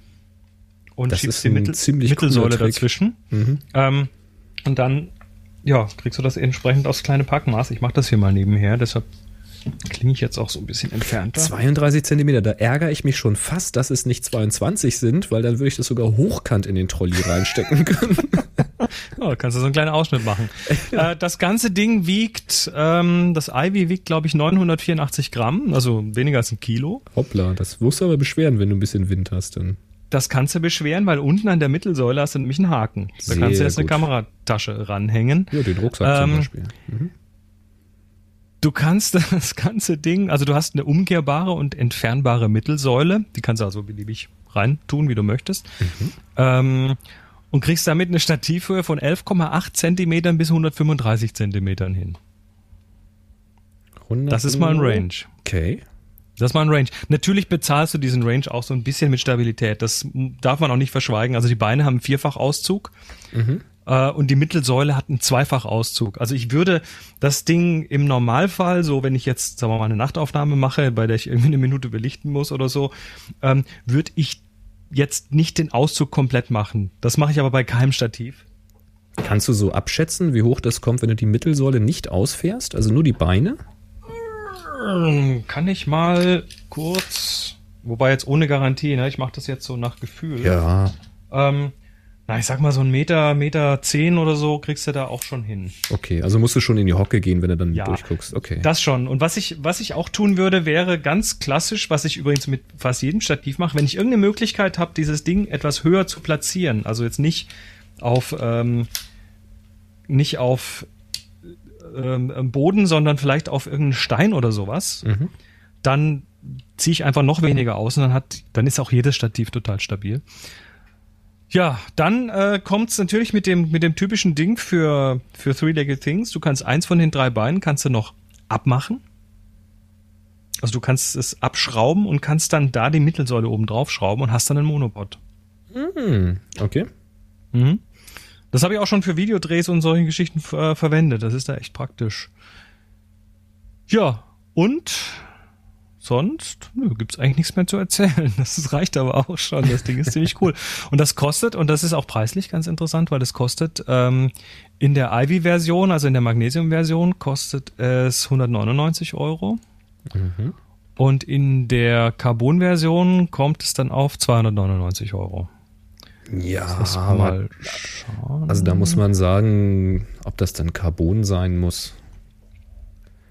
und Das schiebst die Mittel, Mittelsäule dazwischen. Mhm. Ähm, und dann, ja, kriegst du das entsprechend aufs kleine Packmaß. Ich mache das hier mal nebenher, deshalb klinge ich jetzt auch so ein bisschen entfernter. 32 Zentimeter, da ärgere ich mich schon fast, dass es nicht 22 sind, weil dann würde ich das sogar hochkant in den Trolley reinstecken können. Ja, kannst du so einen kleinen Ausschnitt machen. Äh, das ganze Ding wiegt, ähm, das Ivy wiegt, glaube ich, 984 Gramm, also weniger als ein Kilo. Hoppla, das wirst du aber beschweren, wenn du ein bisschen Wind hast. Dann. Das kannst du beschweren, weil unten an der Mittelsäule hast du nämlich einen Haken. Da Sehr kannst du jetzt eine gut. Kameratasche ranhängen. Ja, den Rucksack zum Ähm, Beispiel. Mhm. Du kannst das ganze Ding, also du hast eine umkehrbare und entfernbare Mittelsäule, die kannst du also beliebig reintun, wie du möchtest. Ähm, und kriegst damit eine Stativhöhe von 11,8 Zentimetern bis 135 Zentimetern hin. 100 Das ist mal ein. Range. Okay. Das ist mal ein Range. Natürlich bezahlst du diesen Range auch so ein bisschen mit Stabilität. Das darf man auch nicht verschweigen. Also die Beine haben Vierfachauszug äh, und die Mittelsäule hat einen Zweifachauszug. Also ich würde das Ding im Normalfall, so wenn ich jetzt, sagen wir mal, eine Nachtaufnahme mache, bei der ich irgendwie eine Minute belichten muss oder so, ähm, würde ich jetzt nicht den Auszug komplett machen. Das mache ich aber bei keinem Stativ. Kannst du so abschätzen, wie hoch das kommt, wenn du die Mittelsäule nicht ausfährst? Also nur die Beine? Kann ich mal kurz, wobei jetzt ohne Garantie, ne? ich mache das jetzt so nach Gefühl. Ja. Ähm, na, ich sag mal so ein Meter, Meter zehn oder so kriegst du da auch schon hin. Okay, also musst du schon in die Hocke gehen, wenn du dann Ja. durchguckst. Okay. Das schon. Und was ich, was ich auch tun würde, wäre ganz klassisch, was ich übrigens mit fast jedem Stativ mache, wenn ich irgendeine Möglichkeit habe, dieses Ding etwas höher zu platzieren, also jetzt nicht auf, ähm, nicht auf ähm, am Boden, sondern vielleicht auf irgendeinen Stein oder sowas, Mhm. dann ziehe ich einfach noch weniger aus und dann hat, dann ist auch jedes Stativ total stabil. Ja, dann äh, kommt es natürlich mit dem, mit dem typischen Ding für, für Three-Legged Things. Du kannst eins von den drei Beinen kannst du noch abmachen. Also du kannst es abschrauben und kannst dann da die Mittelsäule oben drauf schrauben und hast dann einen Monopod. Hm, okay. Mhm. Das habe ich auch schon für Videodrehs und solche Geschichten äh, verwendet. Das ist da echt praktisch. Ja, und sonst nö, gibt's eigentlich nichts mehr zu erzählen. Das reicht aber auch schon. Das Ding ist ziemlich cool. Und das kostet, und das ist auch preislich ganz interessant, weil das kostet ähm, in der Ivy-Version, also in der Magnesium-Version, kostet es 199 Euro. Mhm. Und in der Carbon-Version kommt es dann auf 299 Euro. Ja, mal schauen. also da muss man sagen, ob das dann Carbon sein muss.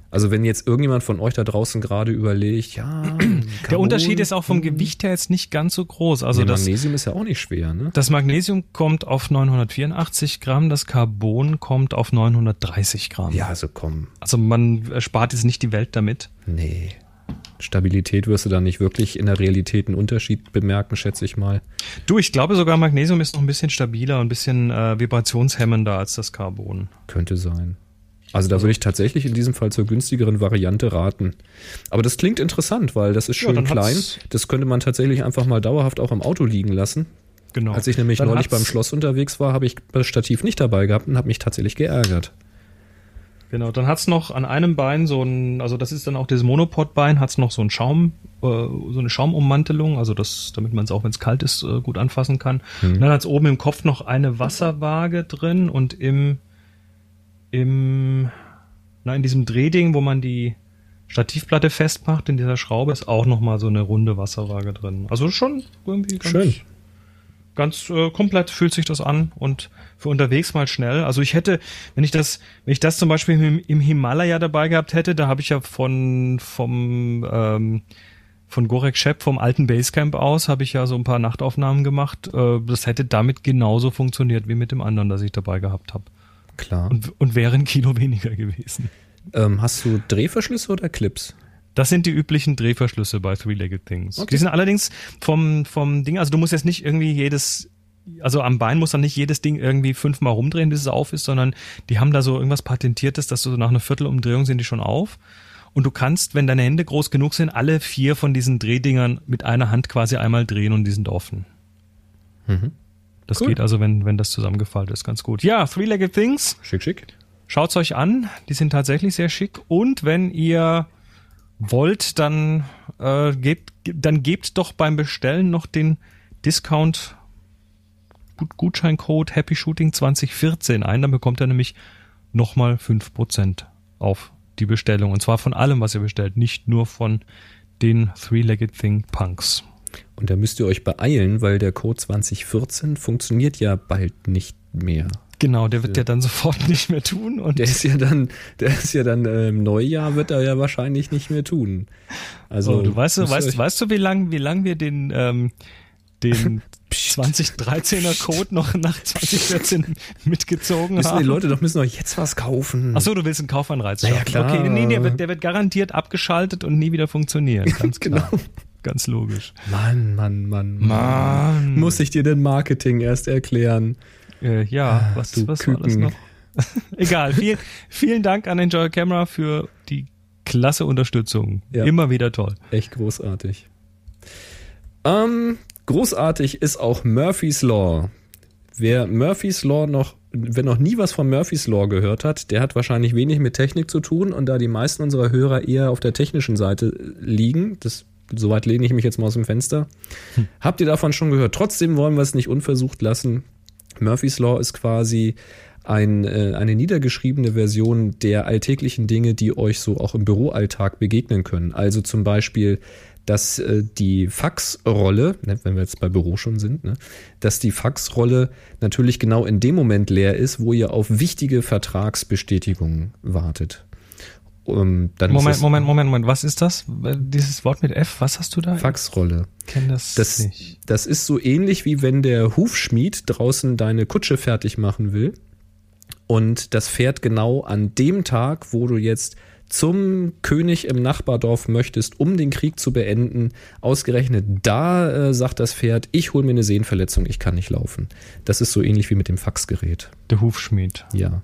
Also wenn jetzt irgendjemand von euch da draußen gerade überlegt, ja, Der Carbon, Unterschied ist auch vom hm, Gewicht her jetzt nicht ganz so groß. Also nee, das, Magnesium ist ja auch nicht schwer, ne? das Magnesium kommt auf 984 Gramm, das Carbon kommt auf 930 Gramm. Ja, also komm, Also man spart jetzt nicht die Welt damit. nee. Stabilität wirst du da nicht wirklich in der Realität einen Unterschied bemerken, schätze ich mal. Du, ich glaube sogar Magnesium ist noch ein bisschen stabiler und ein bisschen äh, vibrationshemmender als das Carbon. Könnte sein. Also da würde ich tatsächlich in diesem Fall zur günstigeren Variante raten. Aber das klingt interessant, weil das ist Ja, schön dann klein. hat's- Das könnte man tatsächlich einfach mal dauerhaft auch im Auto liegen lassen. Genau. Als ich nämlich Dann neulich beim Schloss unterwegs war, habe ich das Stativ nicht dabei gehabt und habe mich tatsächlich geärgert. Genau, dann hat's noch an einem Bein so ein, also das ist dann auch das Monopod-Bein, hat's noch so ein Schaum, äh, so eine Schaumummantelung, also das, damit man es auch, wenn es kalt ist, äh, gut anfassen kann. Und dann hat's oben im Kopf noch eine Wasserwaage drin und im, im, na, in diesem Drehding, wo man die Stativplatte festmacht, in dieser Schraube, ist auch noch mal so eine runde Wasserwaage drin. Also schon irgendwie ganz, Schön. ganz äh, komplett fühlt sich das an und für unterwegs mal schnell. Also ich hätte, wenn ich das, wenn ich das zum Beispiel im, im Himalaya dabei gehabt hätte, da habe ich ja von vom ähm, von Gorek Shep vom alten Basecamp aus habe ich ja so ein paar Nachtaufnahmen gemacht. Äh, das hätte damit genauso funktioniert wie mit dem anderen, das ich dabei gehabt habe. Klar. Und, und wäre ein Kilo weniger gewesen. Ähm, hast du Drehverschlüsse oder Clips? Das sind die üblichen Drehverschlüsse bei Three-Legged Things. Okay. Die sind allerdings vom, vom Ding, also du musst jetzt nicht irgendwie jedes, also am Bein muss dann nicht jedes Ding irgendwie fünfmal rumdrehen, bis es auf ist, sondern die haben da so irgendwas Patentiertes, dass du so nach einer Viertelumdrehung sind die schon auf. Und du kannst, wenn deine Hände groß genug sind, alle vier von diesen Drehdingern mit einer Hand quasi einmal drehen und die sind offen. Das Cool. geht also, wenn, wenn das zusammengefaltet ist, ganz gut. Ja, Three-Legged Things. Schick, schick. Schaut's euch an, die sind tatsächlich sehr schick. Und wenn ihr wollt, dann äh, gebt, dann gebt doch beim Bestellen noch den Discount Gut- Gutscheincode Happy Shooting 2014 ein, dann bekommt ihr nämlich nochmal 5% auf die Bestellung. Und zwar von allem, was ihr bestellt, nicht nur von den Three-Legged Thing Punks. Und da müsst ihr euch beeilen, weil der Code 2014 funktioniert ja bald nicht mehr. Genau, der wird ja dann sofort nicht mehr tun. Und Der ist ja dann, der ist ja dann äh, im Neujahr wird er ja wahrscheinlich nicht mehr tun. Also So, du weißt, du, weißt, weißt du, wie lang, wie lang wir den, ähm, den 2013er Code noch nach 2014 mitgezogen müssen haben? die Leute doch müssen doch jetzt was kaufen. Ach so, du willst einen Kaufanreiz ja, schaffen. klar. Okay, nee, der wird, der wird garantiert abgeschaltet und nie wieder funktionieren. Ganz klar. Genau. Ganz logisch. Mann, Mann, Mann, Mann. Muss ich dir denn Marketing erst erklären? Äh, ja, was, du was war das noch? Egal. Vielen, vielen Dank an Enjoy Camera für die klasse Unterstützung. Ja. Immer wieder toll. Echt großartig. Ähm, großartig ist auch Murphy's Law. Wer Murphy's Law noch, wer noch nie was von Murphy's Law gehört hat, der hat wahrscheinlich wenig mit Technik zu tun und da die meisten unserer Hörer eher auf der technischen Seite liegen, das soweit lehne ich mich jetzt mal aus dem Fenster. Habt ihr davon schon gehört? Trotzdem wollen wir es nicht unversucht lassen. Murphy's Law ist quasi ein, äh, eine niedergeschriebene Version der alltäglichen Dinge, die euch so auch im Büroalltag begegnen können. Also zum Beispiel, dass äh, die Faxrolle, ne, wenn wir jetzt bei Büro schon sind, ne, dass die Faxrolle natürlich genau in dem Moment leer ist, wo ihr auf wichtige Vertragsbestätigungen wartet. Um, dann ist Moment, Moment, Moment, Moment. Was ist das? Dieses Wort mit F, was hast du da? Faxrolle. Ich kenn das, Das, nicht. das ist so ähnlich wie wenn der Hufschmied draußen deine Kutsche fertig machen will und das fährt genau an dem Tag, wo du jetzt zum König im Nachbardorf möchtest, um den Krieg zu beenden. Ausgerechnet da äh, sagt das Pferd, ich hole mir eine Sehnenverletzung, ich kann nicht laufen. Das ist so ähnlich wie mit dem Faxgerät. Der Hufschmied. Ja.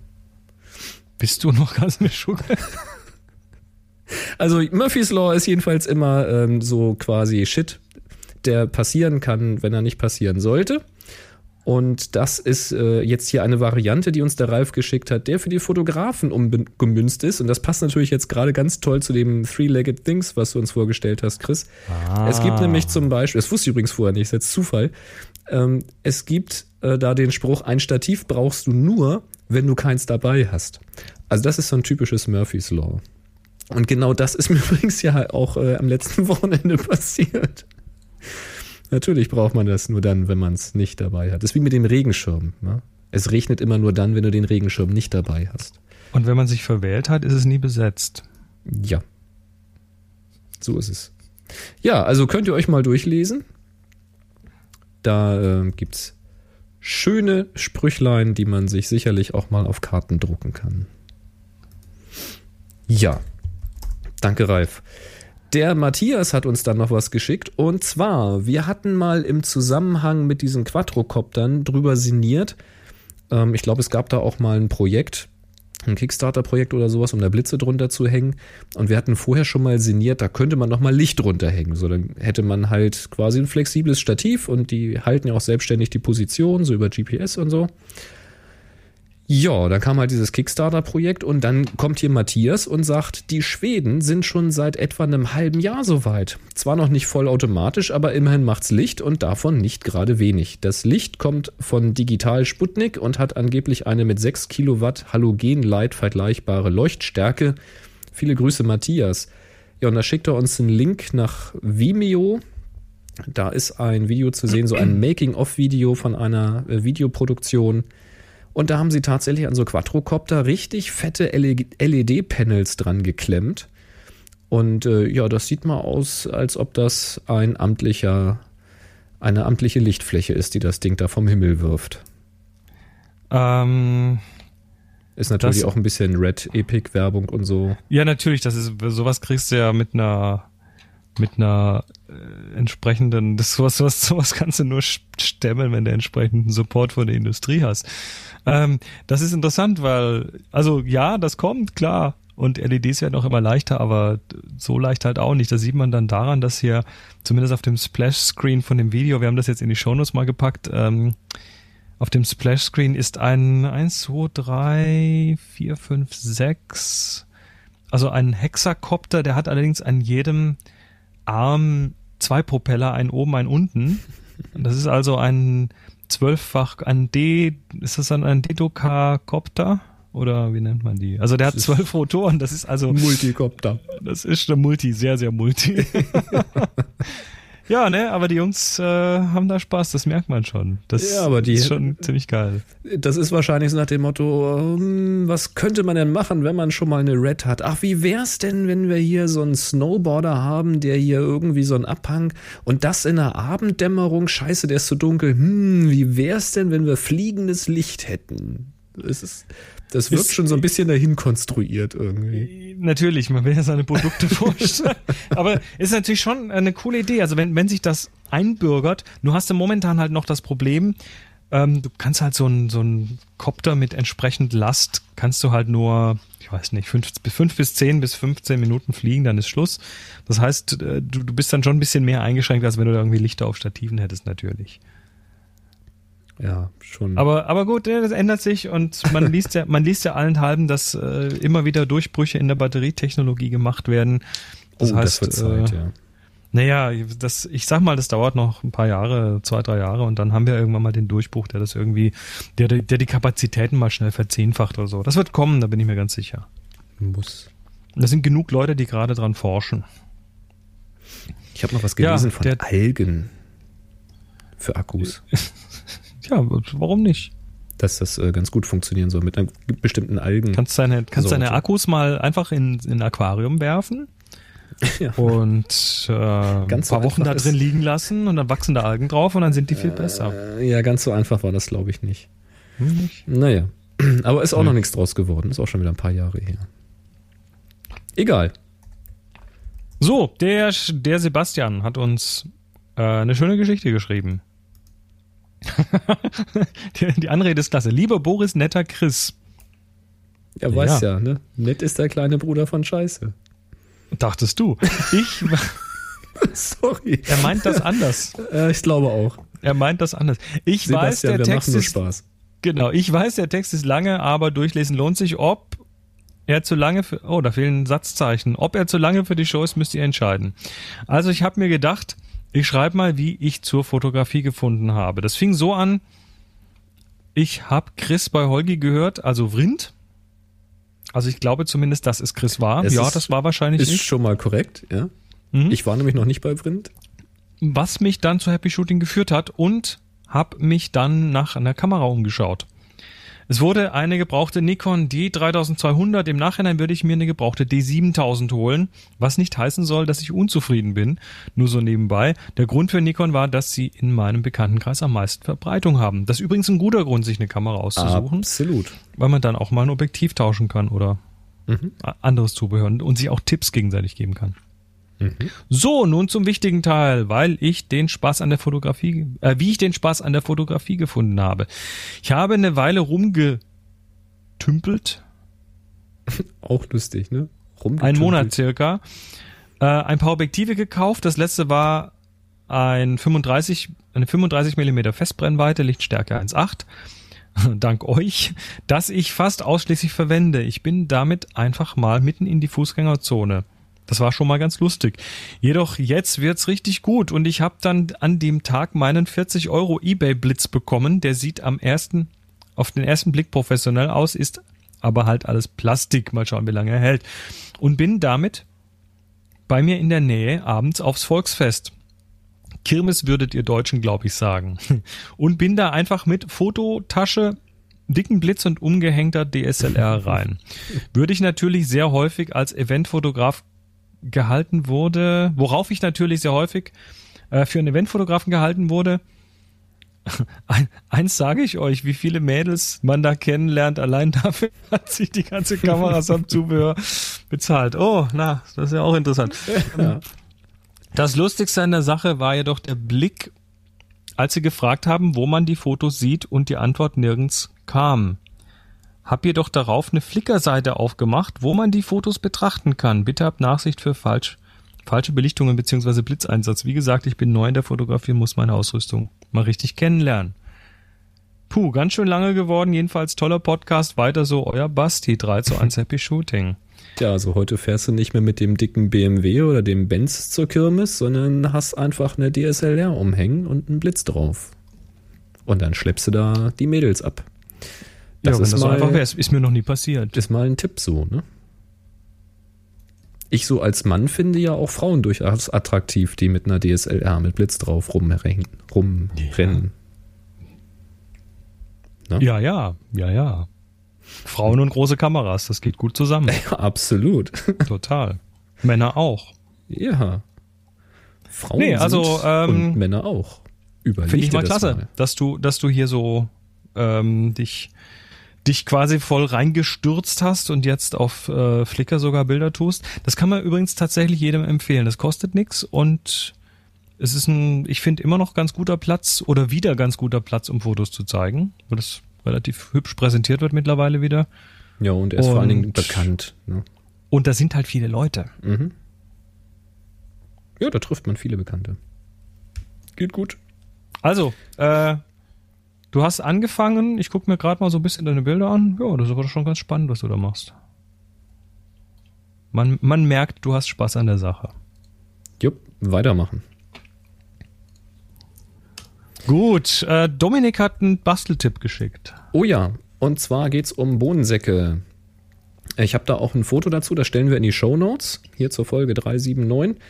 Bist du noch ganz mit Schugge? Also Murphy's Law ist jedenfalls immer ähm, so quasi Shit, der passieren kann, wenn er nicht passieren sollte. Und das ist äh, jetzt hier eine Variante, die uns der Ralf geschickt hat, der für die Fotografen umgemünzt ist. Und das passt natürlich jetzt gerade ganz toll zu dem Three-Legged Things, was du uns vorgestellt hast, Chris. Es gibt nämlich zum Beispiel, das wusste ich übrigens vorher nicht, ist jetzt Zufall, ähm, es gibt äh, da den Spruch, ein Stativ brauchst du nur, wenn du keins dabei hast. Also das ist so ein typisches Murphy's Law. Und genau das ist mir übrigens ja auch äh, am letzten Wochenende passiert. Natürlich braucht man das nur dann, wenn man es nicht dabei hat. Das ist wie mit dem Regenschirm. Ne? Es regnet immer nur dann, wenn du den Regenschirm nicht dabei hast. Und wenn man sich verwählt hat, ist es nie besetzt. Ja. So ist es. Ja, also könnt ihr euch mal durchlesen. Da äh, gibt's schöne Sprüchlein, die man sich sicherlich auch mal auf Karten drucken kann. Ja. Danke, Ralf. Der Matthias hat uns dann noch was geschickt. Und zwar, wir hatten mal im Zusammenhang mit diesen Quadrocoptern drüber sinniert. Ähm, ich glaube, es gab da auch mal ein Projekt, ein Kickstarter-Projekt oder sowas, um da Blitze drunter zu hängen. Und wir hatten vorher schon mal sinniert, da könnte man noch mal Licht drunter hängen. So, dann hätte man halt quasi ein flexibles Stativ und die halten ja auch selbstständig die Position, so über GPS und so. Ja, dann kam halt dieses Kickstarter-Projekt und dann kommt hier Matthias und sagt, die Schweden sind schon seit etwa einem halben Jahr soweit. Zwar noch nicht vollautomatisch, aber immerhin macht's Licht und davon nicht gerade wenig. Das Licht kommt von Digital Sputnik und hat angeblich eine mit 6 Kilowatt Halogen-Light vergleichbare Leuchtstärke. Viele Grüße, Matthias. Ja, und da schickt er uns einen Link nach Vimeo. Da ist ein Video zu sehen, so ein Making-of-Video von einer äh, Videoproduktion. Und da haben sie tatsächlich an so Quadrocopter richtig fette LED-Panels dran geklemmt. Und äh, ja, das sieht mal aus, als ob das ein amtlicher, eine amtliche Lichtfläche ist, die das Ding da vom Himmel wirft. Ähm, Ist natürlich Das- auch ein bisschen Red Epic Werbung und so. ja, natürlich, das ist, sowas kriegst du ja mit einer, mit einer äh, entsprechenden, das sowas, sowas, sowas kannst du nur stemmen, wenn du entsprechenden Support von der Industrie hast. Ähm, das ist interessant, weil, also ja, das kommt, klar. Und LEDs werden auch immer leichter, aber so leicht halt auch nicht. Das sieht man dann daran, dass hier zumindest auf dem Splash-Screen von dem Video, wir haben das jetzt in die Shownotes mal gepackt, ähm, auf dem Splash-Screen ist ein 1, 2, 3, 4, 5, 6, also ein Hexakopter, der hat allerdings an jedem Arm zwei Propeller, einen oben, einen unten. Das ist also ein zwölffach, ein D, ist das dann ein Dedoka-Kopter? Oder wie nennt man die? Also der hat Das ist- zwölf Rotoren, das ist also, Multicopter. das ist eine Multi, sehr, sehr Multi. ja, ne, aber die Jungs äh, haben da Spaß, das merkt man schon. Das Ja, aber die- ist schon ziemlich geil. Das ist wahrscheinlich so nach dem Motto, ähm, was könnte man denn machen, wenn man schon mal eine Red hat? Ach, wie wär's denn, wenn wir hier so einen Snowboarder haben, der hier irgendwie so einen Abhang und das in der Abenddämmerung, scheiße, der ist zu dunkel. Hm, wie wär's denn, wenn wir fliegendes Licht hätten? Das ist, das wirkt schon so ein bisschen dahin konstruiert irgendwie. Natürlich, man will ja seine Produkte vorstellen. Aber ist natürlich schon eine coole Idee. Also wenn, wenn sich das einbürgert, du hast ja momentan halt noch das Problem, ähm, du kannst halt so ein, so Kopter mit entsprechend Last, kannst du halt nur, ich weiß nicht, fünf, bis fünf bis zehn bis 15 Minuten fliegen, dann ist Schluss. Das heißt, äh, du, du bist dann schon ein bisschen mehr eingeschränkt, als wenn du da irgendwie Lichter auf Stativen hättest, natürlich. Ja, schon. Aber, aber gut, äh, das ändert sich und man liest ja, man liest ja allenthalben, dass äh, immer wieder Durchbrüche in der Batterietechnologie gemacht werden. Das oh, heißt, das wird Zeit, äh, ja. naja, das, ich sag mal, das dauert noch ein paar Jahre, zwei, drei Jahre und dann haben wir irgendwann mal den Durchbruch, der das irgendwie, der, der die Kapazitäten mal schnell verzehnfacht oder so. Das wird kommen, da bin ich mir ganz sicher. Muss. Da sind genug Leute, die gerade dran forschen. Ich habe noch was Ja, gelesen von der- Algen für Akkus. Ja, warum nicht? dass das äh, ganz gut funktionieren soll mit einem bestimmten Algen. Kannst deine, kannst Sorte. deine Akkus mal einfach in, in ein Aquarium werfen Ja. und äh, ein Ganz so paar Wochen da drin liegen lassen und dann wachsen da Algen drauf und dann sind die viel besser. Äh, ja, ganz so einfach war das, glaube ich, nicht. Hm, nicht? Naja. Aber ist auch Hm. noch nichts draus geworden. Ist auch schon wieder ein paar Jahre her. Egal. So, der, der Sebastian hat uns äh, eine schöne Geschichte geschrieben. Die, die Anrede ist klasse. Lieber Boris, netter Chris. Ja, Ja. weiß ja, ne? Nett ist der kleine Bruder von Scheiße. Dachtest du. Ich, Sorry. er meint das anders. Äh, ich glaube auch. Er meint das anders. Ich weiß, Sebastian, der wir Text machen nur ist, Spaß. genau, ich weiß, der Text ist lange, aber durchlesen lohnt sich. Ob er zu lange für, oh, da fehlen Satzzeichen. Ob er zu lange für die Show ist, müsst ihr entscheiden. Also ich habe mir gedacht, ich schreibe mal, wie ich zur Fotografie gefunden habe. Das fing so an, ich habe Chris bei Holgi gehört, also Vrind. Also ich glaube zumindest, dass es Chris war. Es ja, ist- das war wahrscheinlich Ist ich. schon mal korrekt, ja. Mhm. Ich war nämlich noch nicht bei Vrind. was mich dann zu Happy Shooting geführt hat und habe mich dann nach einer Kamera umgeschaut. Es wurde eine gebrauchte Nikon D3200. Im Nachhinein würde ich mir eine gebrauchte D7000 holen, was nicht heißen soll, dass ich unzufrieden bin. Nur so nebenbei. Der Grund für Nikon war, dass sie in meinem Bekanntenkreis am meisten Verbreitung haben. Das ist übrigens ein guter Grund, sich eine Kamera auszusuchen, Absolut. weil man dann auch mal ein Objektiv tauschen kann oder Mhm. anderes Zubehör und sich auch Tipps gegenseitig geben kann. So, nun zum wichtigen Teil, weil ich den Spaß an der Fotografie, äh, wie ich den Spaß an der Fotografie gefunden habe. Ich habe eine Weile rumgetümpelt, Auch lustig, ne? Rumgetümpelt. Monat circa, äh, ein paar Objektive gekauft. Das letzte war ein 35, eine 35 mm Festbrennweite, Lichtstärke 1.8. Dank euch, dass ich fast ausschließlich verwende. Ich bin damit einfach mal mitten in die Fußgängerzone. Das war schon mal ganz lustig. Jedoch jetzt wird's richtig gut und ich habe dann an dem Tag meinen 40 Euro eBay Blitz bekommen. Der sieht am ersten, auf den ersten Blick professionell aus, ist aber halt alles Plastik. Mal schauen, wie lange er hält. Und bin damit bei mir in der Nähe abends aufs Volksfest. Kirmes würdet ihr Deutschen, glaube ich, sagen. Und bin da einfach mit Fototasche, dicken Blitz und umgehängter DSLR rein. Würde ich natürlich sehr häufig als Eventfotograf gehalten wurde, worauf ich natürlich sehr häufig äh, für einen Eventfotografen gehalten wurde. Ein, eins sage ich euch, wie viele Mädels man da kennenlernt, allein dafür hat sich die ganze Kamera samt Zubehör bezahlt. Oh, na, das ist ja auch interessant. Ja. Das Lustigste an der Sache war jedoch der Blick, als sie gefragt haben, wo man die Fotos sieht und die Antwort nirgends kam. Hab jedoch darauf eine Flickr-Seite aufgemacht, wo man die Fotos betrachten kann. Bitte habt Nachsicht für falsch, falsche Belichtungen bzw. Blitzeinsatz. Wie gesagt, ich bin neu in der Fotografie muss meine Ausrüstung mal richtig kennenlernen. Puh, ganz schön lange geworden. Jedenfalls toller Podcast. Weiter so, euer Basti. 3 zu 1 Happy Shooting. Tja, also heute fährst du nicht mehr mit dem dicken BMW oder dem Benz zur Kirmes, sondern hast einfach eine DSLR umhängen und einen Blitz drauf. Und dann schleppst du da die Mädels ab. Das ja, wenn ist das so mal- einfach wäre. Ist mir noch nie passiert. Ist mal ein Tipp so, ne? Ich so als Mann finde ja auch Frauen durchaus attraktiv, die mit einer DSLR mit Blitz drauf rumrennen. rumrennen. Ja, ja, ja, ja. Frauen und große Kameras, das geht gut zusammen. Ja, absolut. Total. Männer auch. Ja. Frauen Nee, also, ähm, und Männer auch. Finde ich mal klasse, dass du, dass du hier so ähm, dich, dich quasi voll reingestürzt hast und jetzt auf äh, Flickr sogar Bilder tust. Das kann man übrigens tatsächlich jedem empfehlen. Das kostet nichts und es ist ein, ich finde immer noch ganz guter Platz oder wieder ganz guter Platz, um Fotos zu zeigen, weil das relativ hübsch präsentiert wird mittlerweile wieder. Ja, und er ist vor allen Dingen Und- bekannt. Ne? Und da sind halt viele Leute. Mhm. Ja, da trifft man viele Bekannte. Geht gut. Also, äh, du hast angefangen, ich gucke mir gerade mal so ein bisschen deine Bilder an. Ja, das ist aber schon ganz spannend, was du da machst. Man, man merkt, du hast Spaß an der Sache. Jupp, weitermachen. Gut, äh, Dominik hat einen Basteltipp geschickt. Oh ja, und zwar geht's um Bohnensäcke. Ich habe da auch ein Foto dazu, das stellen wir in die Show Notes, hier zur Folge 379.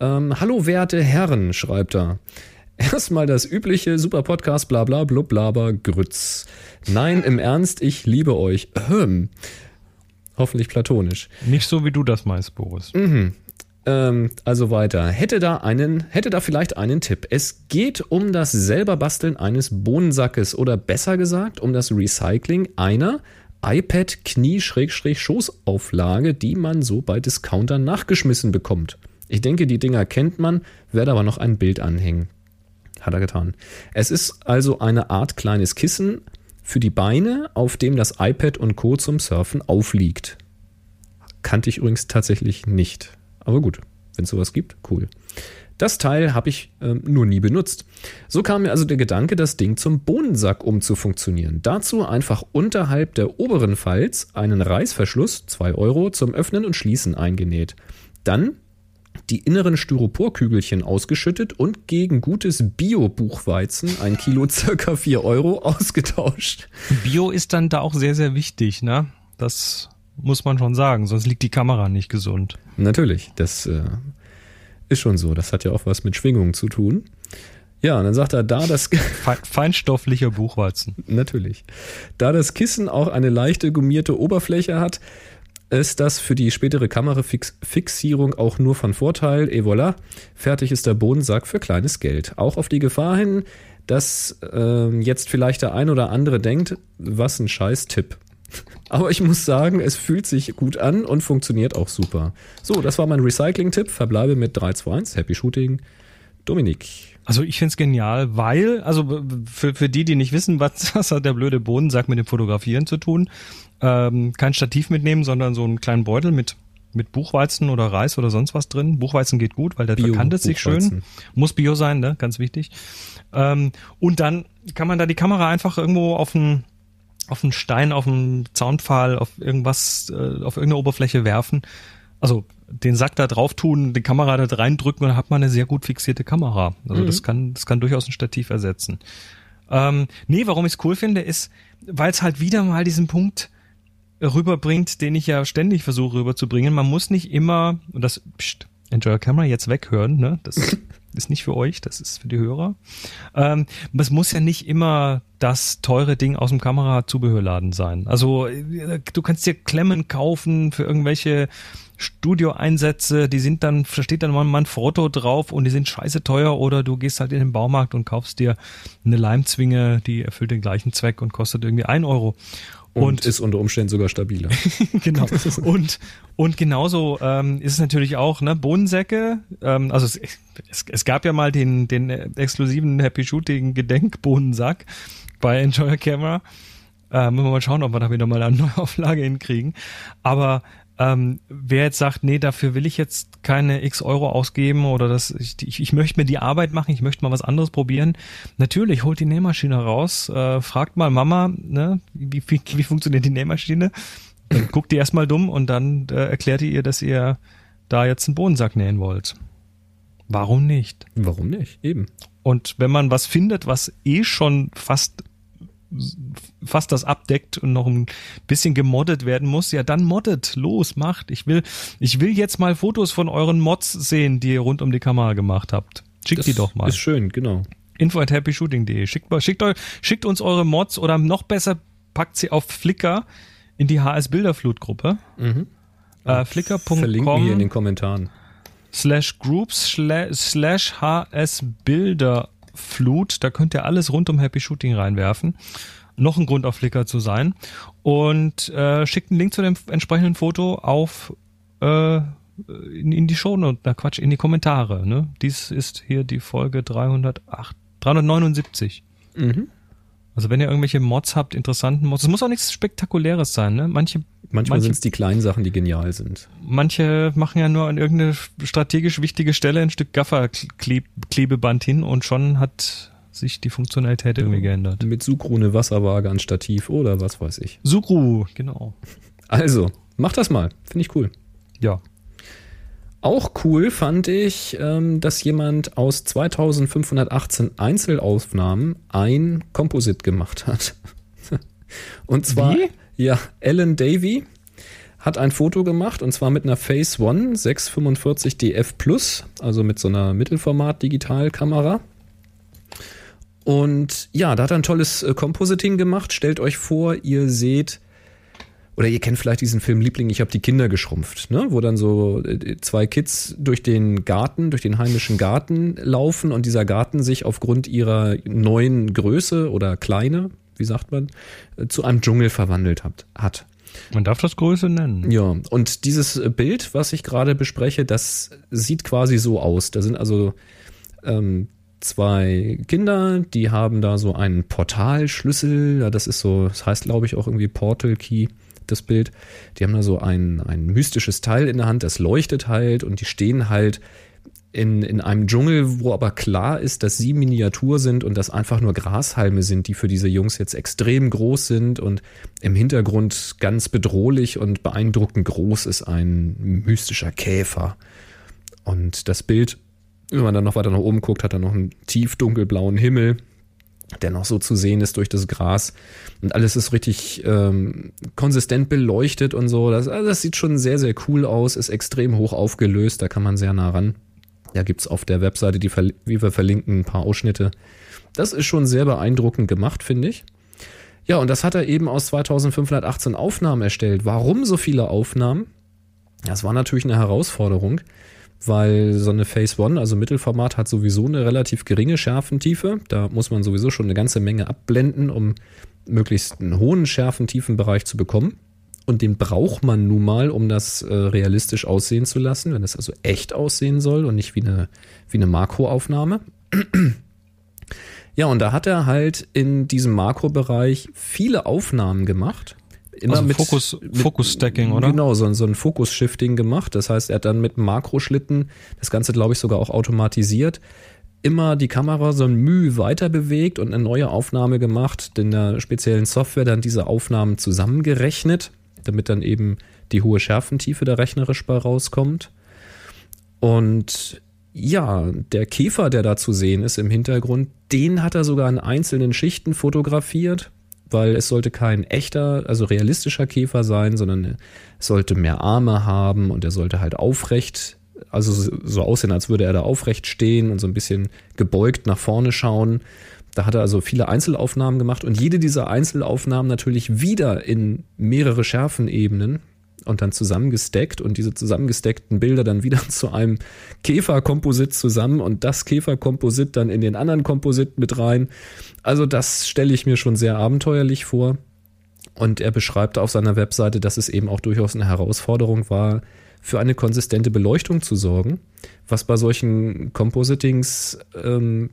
Ähm, Hallo werte Herren, schreibt er. Erstmal das übliche Super Podcast, bla bla blub laber Grütz. Nein, im Ernst, ich liebe euch. Ahem. Hoffentlich platonisch. Nicht so, wie du das meinst, Boris. Ähm, also weiter. Hätte da einen, hätte da vielleicht einen Tipp. Es geht um das selber Basteln eines Bohnensackes oder besser gesagt um das Recycling einer iPad Knie-Schoßauflage, die man so bei Discountern nachgeschmissen bekommt. Ich denke, die Dinger kennt man, werde aber noch ein Bild anhängen. Hat er getan. Es ist also eine Art kleines Kissen für die Beine, auf dem das iPad und Co. zum Surfen aufliegt. Kannte ich übrigens tatsächlich nicht. Aber gut, wenn es sowas gibt, cool. Das Teil habe ich ähm, nur nie benutzt. So kam mir also der Gedanke, das Ding zum Bohnensack umzufunktionieren. Dazu einfach unterhalb der oberen Falz einen Reißverschluss, 2 Euro, zum Öffnen und Schließen eingenäht. Dann die inneren Styroporkügelchen ausgeschüttet und gegen gutes Bio-Buchweizen, ein Kilo circa 4 Euro, ausgetauscht. Bio ist dann da auch sehr, sehr wichtig, ne? Das muss man schon sagen, sonst liegt die Kamera nicht gesund. Natürlich, das äh, ist schon so. Das hat ja auch was mit Schwingungen zu tun. Ja, und dann sagt er, da das, Fe feinstofflicher Buchweizen. natürlich, da das Kissen auch eine leichte gummierte Oberfläche hat, ist das für die spätere Kamerafixierung auch nur von Vorteil. Et voilà, fertig ist der Bodensack für kleines Geld. Auch auf die Gefahr hin, dass ähm, jetzt vielleicht der ein oder andere denkt, was ein Scheiß-Tipp. Aber ich muss sagen, es fühlt sich gut an und funktioniert auch super. So, das war mein Recycling-Tipp. Verbleibe mit 3, 2, 1. Happy Shooting. Dominik. Also ich find's genial, weil, also für, für die, die nicht wissen, was, was hat der blöde Bodensack mit dem Fotografieren zu tun, ähm, kein Stativ mitnehmen, sondern so einen kleinen Beutel mit mit Buchweizen oder Reis oder sonst was drin. Buchweizen geht gut, weil der Bio verkantet sich schön. Muss Bio sein, ne? Ganz wichtig. Ähm, und dann kann man da die Kamera einfach irgendwo auf einen auf einen Stein, auf einen Zaunpfahl, auf irgendwas, äh, auf irgendeine Oberfläche werfen. Also den Sack da drauf tun, die Kamera da reindrücken und dann hat man eine sehr gut fixierte Kamera. Also das kann, das kann durchaus ein Stativ ersetzen. Ähm, nee, warum ich es cool finde, ist, weil es halt wieder mal diesen Punkt rüberbringt, den ich ja ständig versuche rüberzubringen. Man muss nicht immer, und das, pst, Enjoy Your Camera jetzt weghören, ne? Das ist nicht für euch, das ist für die Hörer. Ähm, es muss ja nicht immer das teure Ding aus dem Kamerazubehörladen sein. Also du kannst dir Klemmen kaufen für irgendwelche Studioeinsätze, die sind dann, da steht dann mal ein Foto drauf und die sind scheiße teuer oder du gehst halt in den Baumarkt und kaufst dir eine Leimzwinge, die erfüllt den gleichen Zweck und kostet irgendwie ein Euro. Und, ist unter Umständen sogar stabiler. genau. Und, und genauso ähm, ist es natürlich auch, ne, Bohnensäcke, ähm, also es, es, es gab ja mal den, den exklusiven Happy Shooting Gedenkbohnensack bei Enjoy Your Camera. Äh, müssen wir mal schauen, ob wir da wieder mal eine Neuauflage hinkriegen. Aber ähm, wer jetzt sagt, nee, dafür will ich jetzt keine x Euro ausgeben oder das, ich, ich, ich möchte mir die Arbeit machen, ich möchte mal was anderes probieren. Natürlich, holt die Nähmaschine raus, äh, fragt mal Mama, ne, wie, wie, wie funktioniert die Nähmaschine? Dann guckt die erstmal dumm und dann äh, erklärt ihr ihr, dass ihr da jetzt einen Bohnensack nähen wollt. Warum nicht? Warum nicht? Eben. Und wenn man was findet, was eh schon fast fast das abdeckt und noch ein bisschen gemoddet werden muss, ja dann moddet, los, macht. Ich will, ich will jetzt mal Fotos von euren Mods sehen, die ihr rund um die Kamera gemacht habt. Schickt Das die doch mal. Ist schön, genau. Info at happyshooting.de. Schickt, schickt, euch, schickt uns eure Mods oder noch besser, packt sie auf Flickr in die HS Bilderflut-Gruppe. Mhm. Äh, Verlinken hier in Flickr.com den Kommentaren. slash groups sla- slash HS Bilderflut. Da könnt ihr alles rund um Happy Shooting reinwerfen. Noch ein Grund auf Flickr zu sein. Und äh, schickt einen Link zu dem entsprechenden Foto auf äh, in, in die Show na Quatsch, in die Kommentare. Ne? Dies ist hier die Folge 308, 379. Mhm. Also wenn ihr irgendwelche Mods habt, interessanten Mods, es muss auch nichts Spektakuläres sein, ne? Manche, Manchmal sind es die kleinen Sachen, die genial sind. manche machen ja nur an irgendeine strategisch wichtige Stelle ein Stück Gaffer-Klebeband hin und schon hat sich die Funktionalität irgendwie geändert. Mit Sucru eine Wasserwaage an Stativ oder was weiß ich. Sukru, genau. Also, mach das mal. Finde ich cool. Ja. Auch cool fand ich, ähm, dass jemand aus 2518 Einzelaufnahmen ein Composite gemacht hat. Und zwar, Wie? Ja, Alan Davy hat ein Foto gemacht und zwar mit einer Phase One 645 DF Plus, also mit so einer Mittelformat-Digitalkamera. Und ja, da hat er ein tolles äh, Compositing gemacht. Stellt euch vor, ihr seht oder ihr kennt vielleicht diesen Film Liebling, ich habe die Kinder geschrumpft, ne? wo dann so äh, zwei Kids durch den Garten, durch den heimischen Garten laufen und dieser Garten sich aufgrund ihrer neuen Größe oder Kleine, wie sagt man, äh, zu einem Dschungel verwandelt hat. hat. Man darf das Größe nennen. Ja, und dieses äh, Bild, was ich gerade bespreche, das sieht quasi so aus. Da sind also ähm, zwei Kinder, die haben da so einen Portalschlüssel. Ja, das ist so, das heißt, glaube ich, auch irgendwie Portal Key, das Bild. Die haben da so ein, ein mystisches Teil in der Hand, das leuchtet halt und die stehen halt in, in einem Dschungel, wo aber klar ist, dass sie Miniatur sind und das einfach nur Grashalme sind, die für diese Jungs jetzt extrem groß sind und im Hintergrund ganz bedrohlich und beeindruckend groß ist ein mystischer Käfer. Und das Bild, wenn man dann noch weiter nach oben guckt, hat dann noch einen tief dunkelblauen Himmel, der noch so zu sehen ist durch das Gras. Und alles ist richtig ähm, konsistent beleuchtet und so. Das, also das sieht schon sehr, sehr cool aus, ist extrem hoch aufgelöst, da kann man sehr nah ran. Da gibt's auf der Webseite, die, wie wir verlinken, ein paar Ausschnitte. Das ist schon sehr beeindruckend gemacht, finde ich. Ja, und das hat er eben aus 2518 Aufnahmen erstellt. Warum so viele Aufnahmen? Das war natürlich eine Herausforderung, weil so eine Phase One, also Mittelformat, hat sowieso eine relativ geringe Schärfentiefe. Da muss man sowieso schon eine ganze Menge abblenden, um möglichst einen hohen Schärfentiefenbereich zu bekommen. Und den braucht man nun mal, um das äh, realistisch aussehen zu lassen, wenn es also echt aussehen soll und nicht wie eine, wie eine Makroaufnahme. ja, und da hat er halt in diesem Makrobereich viele Aufnahmen gemacht. Immer also mit Fokus, mit, Focus Stacking, oder? Genau, so, so ein Focus Shifting gemacht. Das heißt, er hat dann mit Makroschlitten das Ganze, glaube ich, sogar auch automatisiert immer die Kamera so ein Mühe weiter bewegt und eine neue Aufnahme gemacht, in der speziellen Software dann diese Aufnahmen zusammengerechnet, damit dann eben die hohe Schärfentiefe da rechnerisch bei rauskommt. Und ja, der Käfer, der da zu sehen ist im Hintergrund, den hat er sogar in einzelnen Schichten fotografiert, weil es sollte kein echter, also realistischer Käfer sein, sondern es sollte mehr Arme haben und er sollte halt aufrecht also so aussehen, als würde er da aufrecht stehen und so ein bisschen gebeugt nach vorne schauen. Da hat er also viele Einzelaufnahmen gemacht und jede dieser Einzelaufnahmen natürlich wieder in mehrere Schärfenebenen und dann zusammengesteckt und diese zusammengesteckten Bilder dann wieder zu einem Käferkomposit zusammen und das Käferkomposit dann in den anderen Komposit mit rein. Also das stelle ich mir schon sehr abenteuerlich vor. Und er beschreibt auf seiner Webseite, dass es eben auch durchaus eine Herausforderung war, für eine konsistente Beleuchtung zu sorgen, was bei solchen Compositings ähm,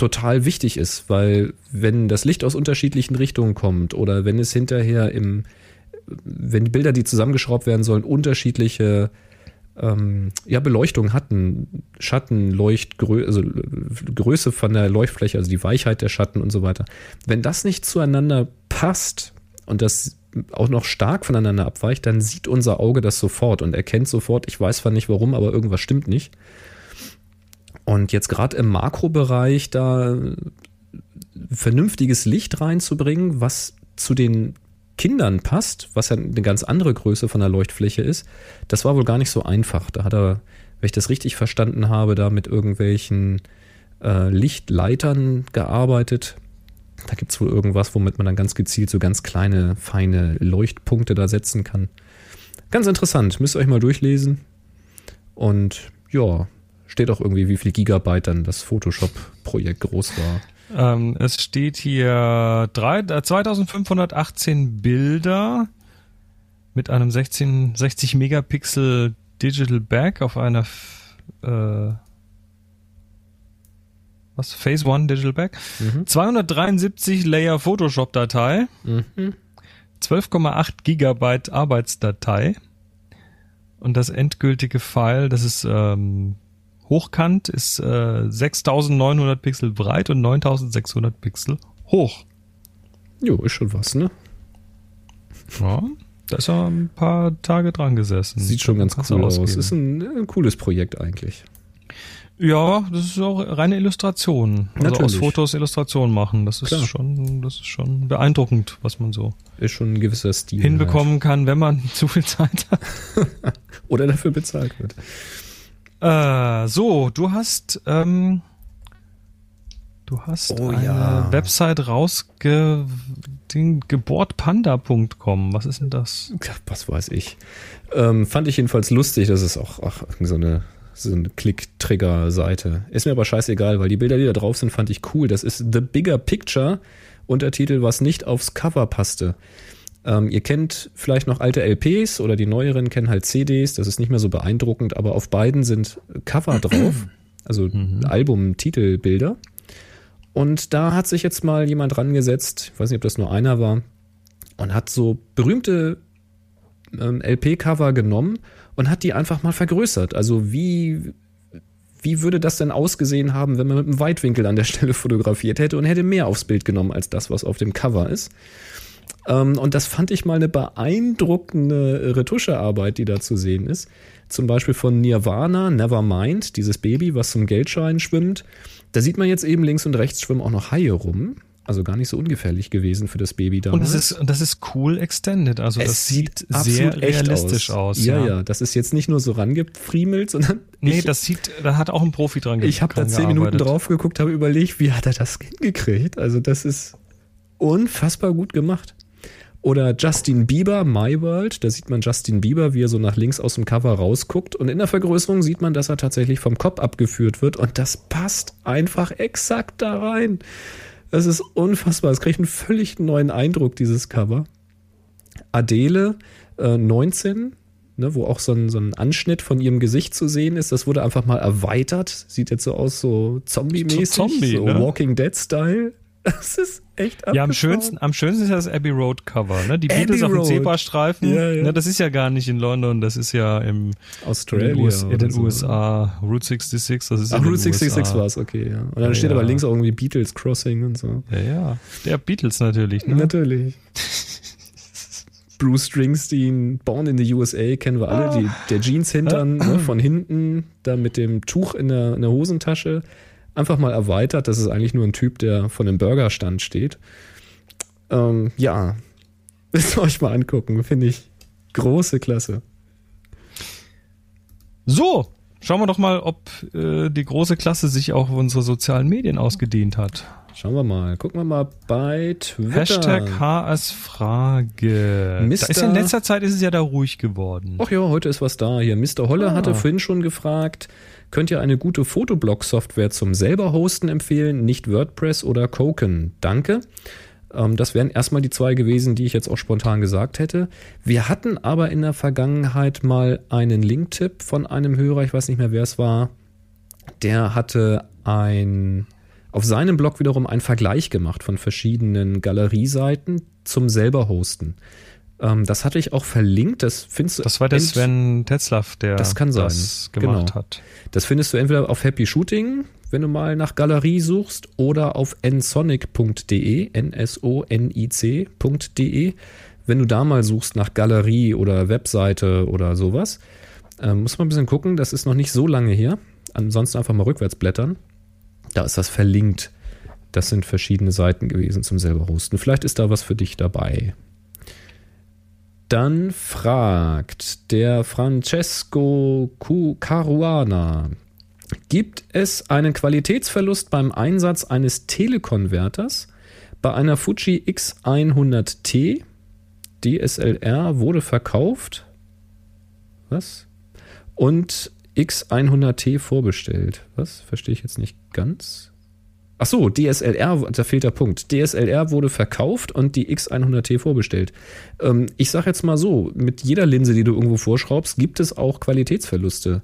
total wichtig ist, weil wenn das Licht aus unterschiedlichen Richtungen kommt oder wenn es hinterher im, wenn die Bilder, die zusammengeschraubt werden sollen, unterschiedliche ähm, ja, Beleuchtung hatten, Schatten, Leuchtgröße, also Größe von der Leuchtfläche, also die Weichheit der Schatten und so weiter. Wenn das nicht zueinander passt und das auch noch stark voneinander abweicht, dann sieht unser Auge das sofort und erkennt sofort, ich weiß zwar nicht warum, aber irgendwas stimmt nicht. Und jetzt gerade im Makrobereich da vernünftiges Licht reinzubringen, was zu den Kindern passt, was ja eine ganz andere Größe von der Leuchtfläche ist, das war wohl gar nicht so einfach. Da hat er, wenn ich das richtig verstanden habe, da mit irgendwelchen äh, Lichtleitern gearbeitet, da gibt es wohl irgendwas, womit man dann ganz gezielt so ganz kleine, feine Leuchtpunkte da setzen kann. Ganz interessant, müsst ihr euch mal durchlesen. Und ja, steht auch irgendwie, wie viel Gigabyte dann das Photoshop-Projekt groß war. Ähm, es steht hier drei, 2518 äh, Bilder mit einem 16, 60 Megapixel Digital Back auf einer äh, was? Phase One Digital Back. Mhm. 273 Layer Photoshop Datei. Mhm. 12,8 Gigabyte Arbeitsdatei. Und das endgültige File, das ist ähm, hochkant, ist äh, 6900 Pixel breit und 9600 Pixel hoch. Jo, ist schon was, ne? Ja, da ist er ein paar Tage dran gesessen. Sieht schon ganz cool aus. Ist ein, ein cooles Projekt eigentlich. Ja, das ist auch reine Illustration. Also Natürlich. aus Fotos Illustration machen. Das ist Klar. schon, das ist schon beeindruckend, was man so ist schon ein gewisser Stil hinbekommen halt. kann, wenn man zu viel Zeit hat. Oder dafür bezahlt wird. Äh, so, du hast ähm, du hast oh, eine ja. Website rausgebohrtpanda.com. Was ist denn das? Was weiß ich. Ähm, fand ich jedenfalls lustig, dass es auch ach, so eine so eine Klick-Trigger-Seite. Ist mir aber scheißegal, weil die Bilder, die da drauf sind, fand ich cool. Das ist The Bigger Picture, Untertitel, was nicht aufs Cover passte. Ähm, ihr kennt vielleicht noch alte LPs oder die neueren kennen halt CDs, das ist nicht mehr so beeindruckend, aber auf beiden sind Cover drauf, also mhm. Album-Titelbilder. Und da hat sich jetzt mal jemand rangesetzt, ich weiß nicht, ob das nur einer war, und hat so berühmte ähm, LP-Cover genommen und hat die einfach mal vergrößert. Also wie, wie würde das denn ausgesehen haben, wenn man mit einem Weitwinkel an der Stelle fotografiert hätte und hätte mehr aufs Bild genommen als das, was auf dem Cover ist. Ähm, und das fand ich mal eine beeindruckende Retuschearbeit, die da zu sehen ist. Zum Beispiel von Nirvana, Nevermind, dieses Baby, was zum Geldschein schwimmt. Da sieht man jetzt eben links und rechts schwimmen auch noch Haie rum. Also gar nicht so ungefährlich gewesen für das Baby damals. Und das ist, das ist cool extended. Also es das sieht, sehr realistisch aus. aus ja, ja, ja, Das ist jetzt nicht nur so rangefriemelt, sondern. Nee, ich, das sieht, da hat auch ein Profi dran Ich habe da zehn Minuten drauf geguckt, habe überlegt, wie hat er das hingekriegt? Also das ist unfassbar gut gemacht. Oder Justin Bieber, My World, da sieht man Justin Bieber, wie er so nach links aus dem Cover rausguckt. Und in der Vergrößerung sieht man, dass er tatsächlich vom Kopf abgeführt wird. Und das passt einfach exakt da rein. Es ist unfassbar. Es kriegt einen völlig neuen Eindruck, dieses Cover. Adele äh, 19, ne, wo auch so ein, so ein Anschnitt von ihrem Gesicht zu sehen ist. Das wurde einfach mal erweitert. Sieht jetzt so aus, so Zombie-mäßig, So Zombie, so ne? Walking Dead-Style. Das ist echt Ja, am schönsten, am schönsten ist ja das Abbey Road Cover, ne? Die Beatles auf dem. Zebrastreifen. Ja, ja. Ne, das ist ja gar nicht in London, das ist ja im, in Australia. den, US, in den so. USA. Route 66, das ist Ach, in Route 66 USA. war es, okay, ja. Und dann Ja, steht aber links auch irgendwie Beatles Crossing und so. Ja, ja. Der Beatles natürlich, ne? Natürlich. Bruce Springsteen, Born in the USA, kennen wir alle. Die, der Jeans-Hintern ne, von hinten, da mit dem Tuch in der, in der Hosentasche. Einfach mal erweitert. Das ist eigentlich nur ein Typ, der von einem Burgerstand steht. Ähm, ja, müsst ihr euch mal angucken. Finde ich große Klasse. So, schauen wir doch mal, ob äh, die große Klasse sich auch auf unsere sozialen Medien ausgedehnt hat. Schauen wir mal. Gucken wir mal bei Twitter. Hashtag HS Frage. Da ist in letzter Zeit ist es ja da ruhig geworden. Ach ja, heute ist was da. Hier, Mr. Holle Ah. hatte vorhin schon gefragt, könnt ihr eine gute Fotoblog-Software zum selber hosten empfehlen, nicht WordPress oder Koken? Danke. Ähm, das wären erstmal die zwei gewesen, die ich jetzt auch spontan gesagt hätte. Wir hatten aber in der Vergangenheit mal einen Link-Tipp von einem Hörer, ich weiß nicht mehr, wer es war, der hatte ein auf seinem Blog wiederum einen Vergleich gemacht von verschiedenen Galerieseiten zum selber hosten. Ähm, das hatte ich auch verlinkt. Das findest du Das war der Sven Tetzlaff, der Das kann sein. das gemacht Genau. hat. Das findest du entweder auf Happy Shooting, wenn du mal nach Galerie suchst, oder auf nsonic.de, n-s-o-n-i-c.de. Wenn du da mal suchst nach Galerie oder Webseite oder sowas, ähm, muss man ein bisschen gucken. Das ist noch nicht so lange her. Ansonsten einfach mal rückwärts blättern. Da ist das verlinkt. Das sind verschiedene Seiten gewesen zum selber hosten. Vielleicht ist da was für dich dabei. Dann fragt der Francesco Caruana, gibt es einen Qualitätsverlust beim Einsatz eines Telekonverters bei einer Fuji X100T? DSLR wurde verkauft. Was? Und X100T vorbestellt. Was? Verstehe ich jetzt nicht ganz. Ach so, DSLR, da fehlt der Punkt. DSLR wurde verkauft und die X100T vorbestellt. Ähm, ich sage jetzt mal so, mit jeder Linse, die du irgendwo vorschraubst, gibt es auch Qualitätsverluste.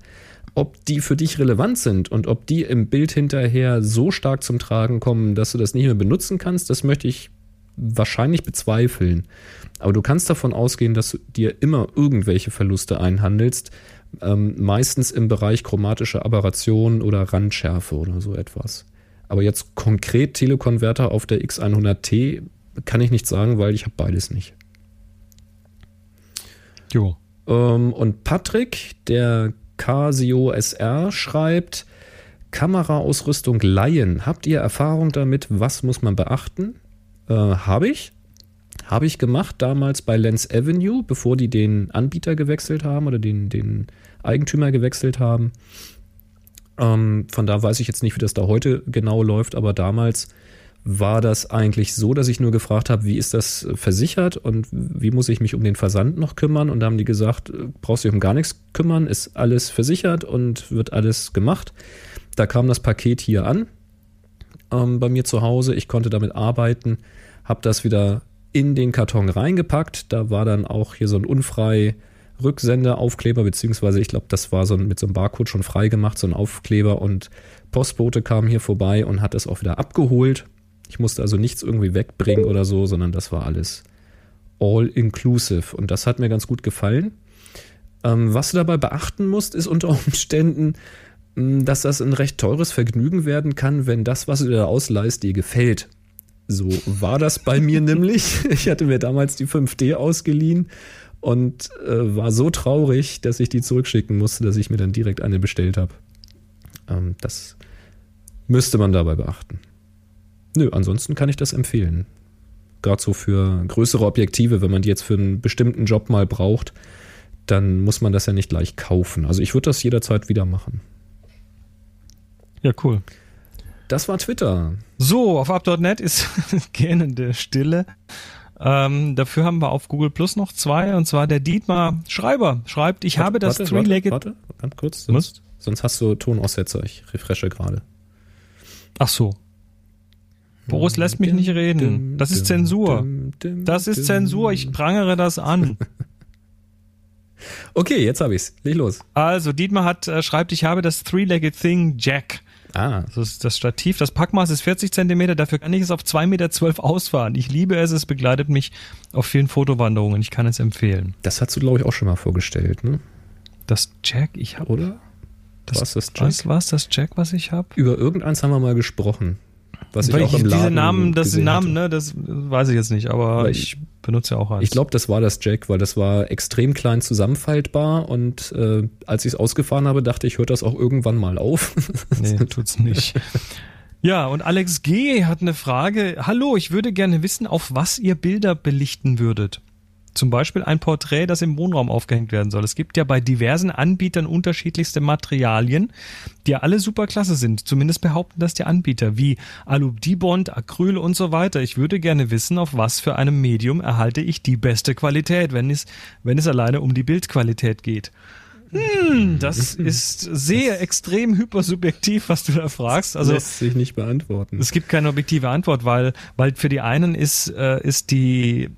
Ob die für dich relevant sind und ob die im Bild hinterher so stark zum Tragen kommen, dass du das nicht mehr benutzen kannst, das möchte ich wahrscheinlich bezweifeln. Aber du kannst davon ausgehen, dass du dir immer irgendwelche Verluste einhandelst, ähm, meistens im Bereich chromatische Aberration oder Randschärfe oder so etwas. Aber jetzt konkret Telekonverter auf der X100T kann ich nicht sagen, weil ich habe beides nicht. Jo. Ähm, und Patrick, der Casio SR, schreibt, Kameraausrüstung leihen. Habt ihr Erfahrung damit? Was muss man beachten? Äh, Habe ich. Habe ich gemacht damals bei Lens Avenue, bevor die den Anbieter gewechselt haben oder den, den Eigentümer gewechselt haben. Ähm, von da weiß ich jetzt nicht, wie das da heute genau läuft, aber damals war das eigentlich so, dass ich nur gefragt habe, wie ist das versichert und wie muss ich mich um den Versand noch kümmern? Und da haben die gesagt, äh, brauchst dich um gar nichts kümmern, ist alles versichert und wird alles gemacht. Da kam das Paket hier an ähm, bei mir zu Hause. Ich konnte damit arbeiten, habe das wieder in den Karton reingepackt. Da war dann auch hier so ein unfrei Rücksendeaufkleber, beziehungsweise ich glaube, das war so mit so einem Barcode schon frei gemacht, so ein Aufkleber und Postbote kam hier vorbei und hat es auch wieder abgeholt. Ich musste also nichts irgendwie wegbringen oder so, sondern das war alles all inclusive und das hat mir ganz gut gefallen. Ähm, was du dabei beachten musst, ist unter Umständen, mh, dass das ein recht teures Vergnügen werden kann, wenn das, was du da ausleihst, dir gefällt. So war das bei mir nämlich. Ich hatte mir damals die 5D ausgeliehen und äh, war so traurig, dass ich die zurückschicken musste, dass ich mir dann direkt eine bestellt habe. Ähm, das müsste man dabei beachten. Nö, ansonsten kann ich das empfehlen. Gerade so für größere Objektive, wenn man die jetzt für einen bestimmten Job mal braucht, dann muss man das ja nicht gleich kaufen. Also ich würde das jederzeit wieder machen. Ja, cool. Das war Twitter. So, auf up.net ist gähnende Stille. Ähm, dafür haben wir auf Google Plus noch zwei, und zwar der Dietmar Schreiber schreibt, ich habe das warte, Three-Legged. Warte, warte, ganz kurz, sonst, sonst hast du Tonaussetzer. Ich refreshe gerade. Ach so. Boris lässt mich nicht reden. Das ist Zensur. Das ist Zensur. Ich prangere das an. Okay, jetzt habe ich's. Leg los. Also, Dietmar hat, äh, schreibt, ich habe das Three-Legged Thing Jack. Ah, Das ist das Stativ. Das Packmaß ist 40 Zentimeter. Dafür kann ich es auf 2,12 Meter ausfahren. Ich liebe es. Es begleitet mich auf vielen Fotowanderungen. Ich kann es empfehlen. das hast du, glaube ich, auch schon mal vorgestellt, ne? Das Jack, ich habe. Oder? Das, Was das Jack? Was war's, das Jack, was ich habe? Über irgendeins haben wir mal gesprochen. Was ich Weil auch ich im diese Laden Namen, das Namen, hatte. ne, das weiß ich jetzt nicht, aber Weil ich benutze ja auch eins. Ich glaube, das war das Jack, weil das war extrem klein zusammenfaltbar und äh, als ich es ausgefahren habe, dachte ich, hört das auch irgendwann mal auf. Nee, tut's nicht. Ja, und Alex G. hat eine Frage. Hallo, ich würde gerne wissen, auf was ihr Bilder belichten würdet. Zum Beispiel ein Porträt, das im Wohnraum aufgehängt werden soll. Es gibt ja bei diversen Anbietern unterschiedlichste Materialien, die ja alle super klasse sind. Zumindest behaupten das die Anbieter, wie Alu-Dibond, Acryl und so weiter. Ich würde gerne wissen, auf was für einem Medium erhalte ich die beste Qualität, wenn es, wenn es alleine um die Bildqualität geht. Hm, das ist sehr extrem hypersubjektiv, was du da fragst. Also lässt sich nicht beantworten. es gibt keine objektive Antwort, weil, weil für die einen ist, äh, ist die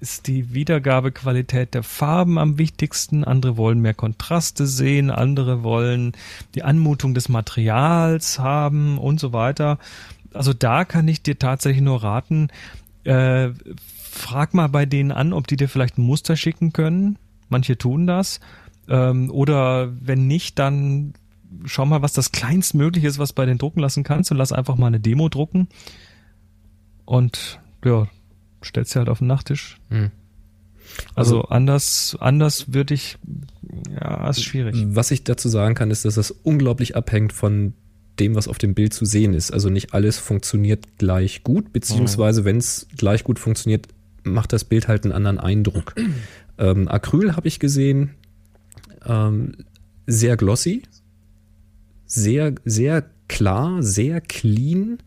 ist die Wiedergabequalität der Farben am wichtigsten, andere wollen mehr Kontraste sehen, andere wollen die Anmutung des Materials haben und so weiter. Also da kann ich dir tatsächlich nur raten, äh, frag mal bei denen an, ob die dir vielleicht ein Muster schicken können. Manche tun das. Ähm, oder wenn nicht, dann schau mal, was das kleinstmögliche ist, was bei den drucken lassen kannst und lass einfach mal eine Demo drucken. Und ja, stellst sie halt auf den Nachttisch. Hm. Also, anders, anders würde ich, ja, ist schwierig. Was ich dazu sagen kann, ist, dass das unglaublich abhängt von dem, was auf dem Bild zu sehen ist. Also nicht alles funktioniert gleich gut, beziehungsweise wenn es gleich gut funktioniert, macht das Bild halt einen anderen Eindruck. ähm, Acryl habe ich gesehen, ähm, sehr glossy, sehr, sehr klar, sehr clean.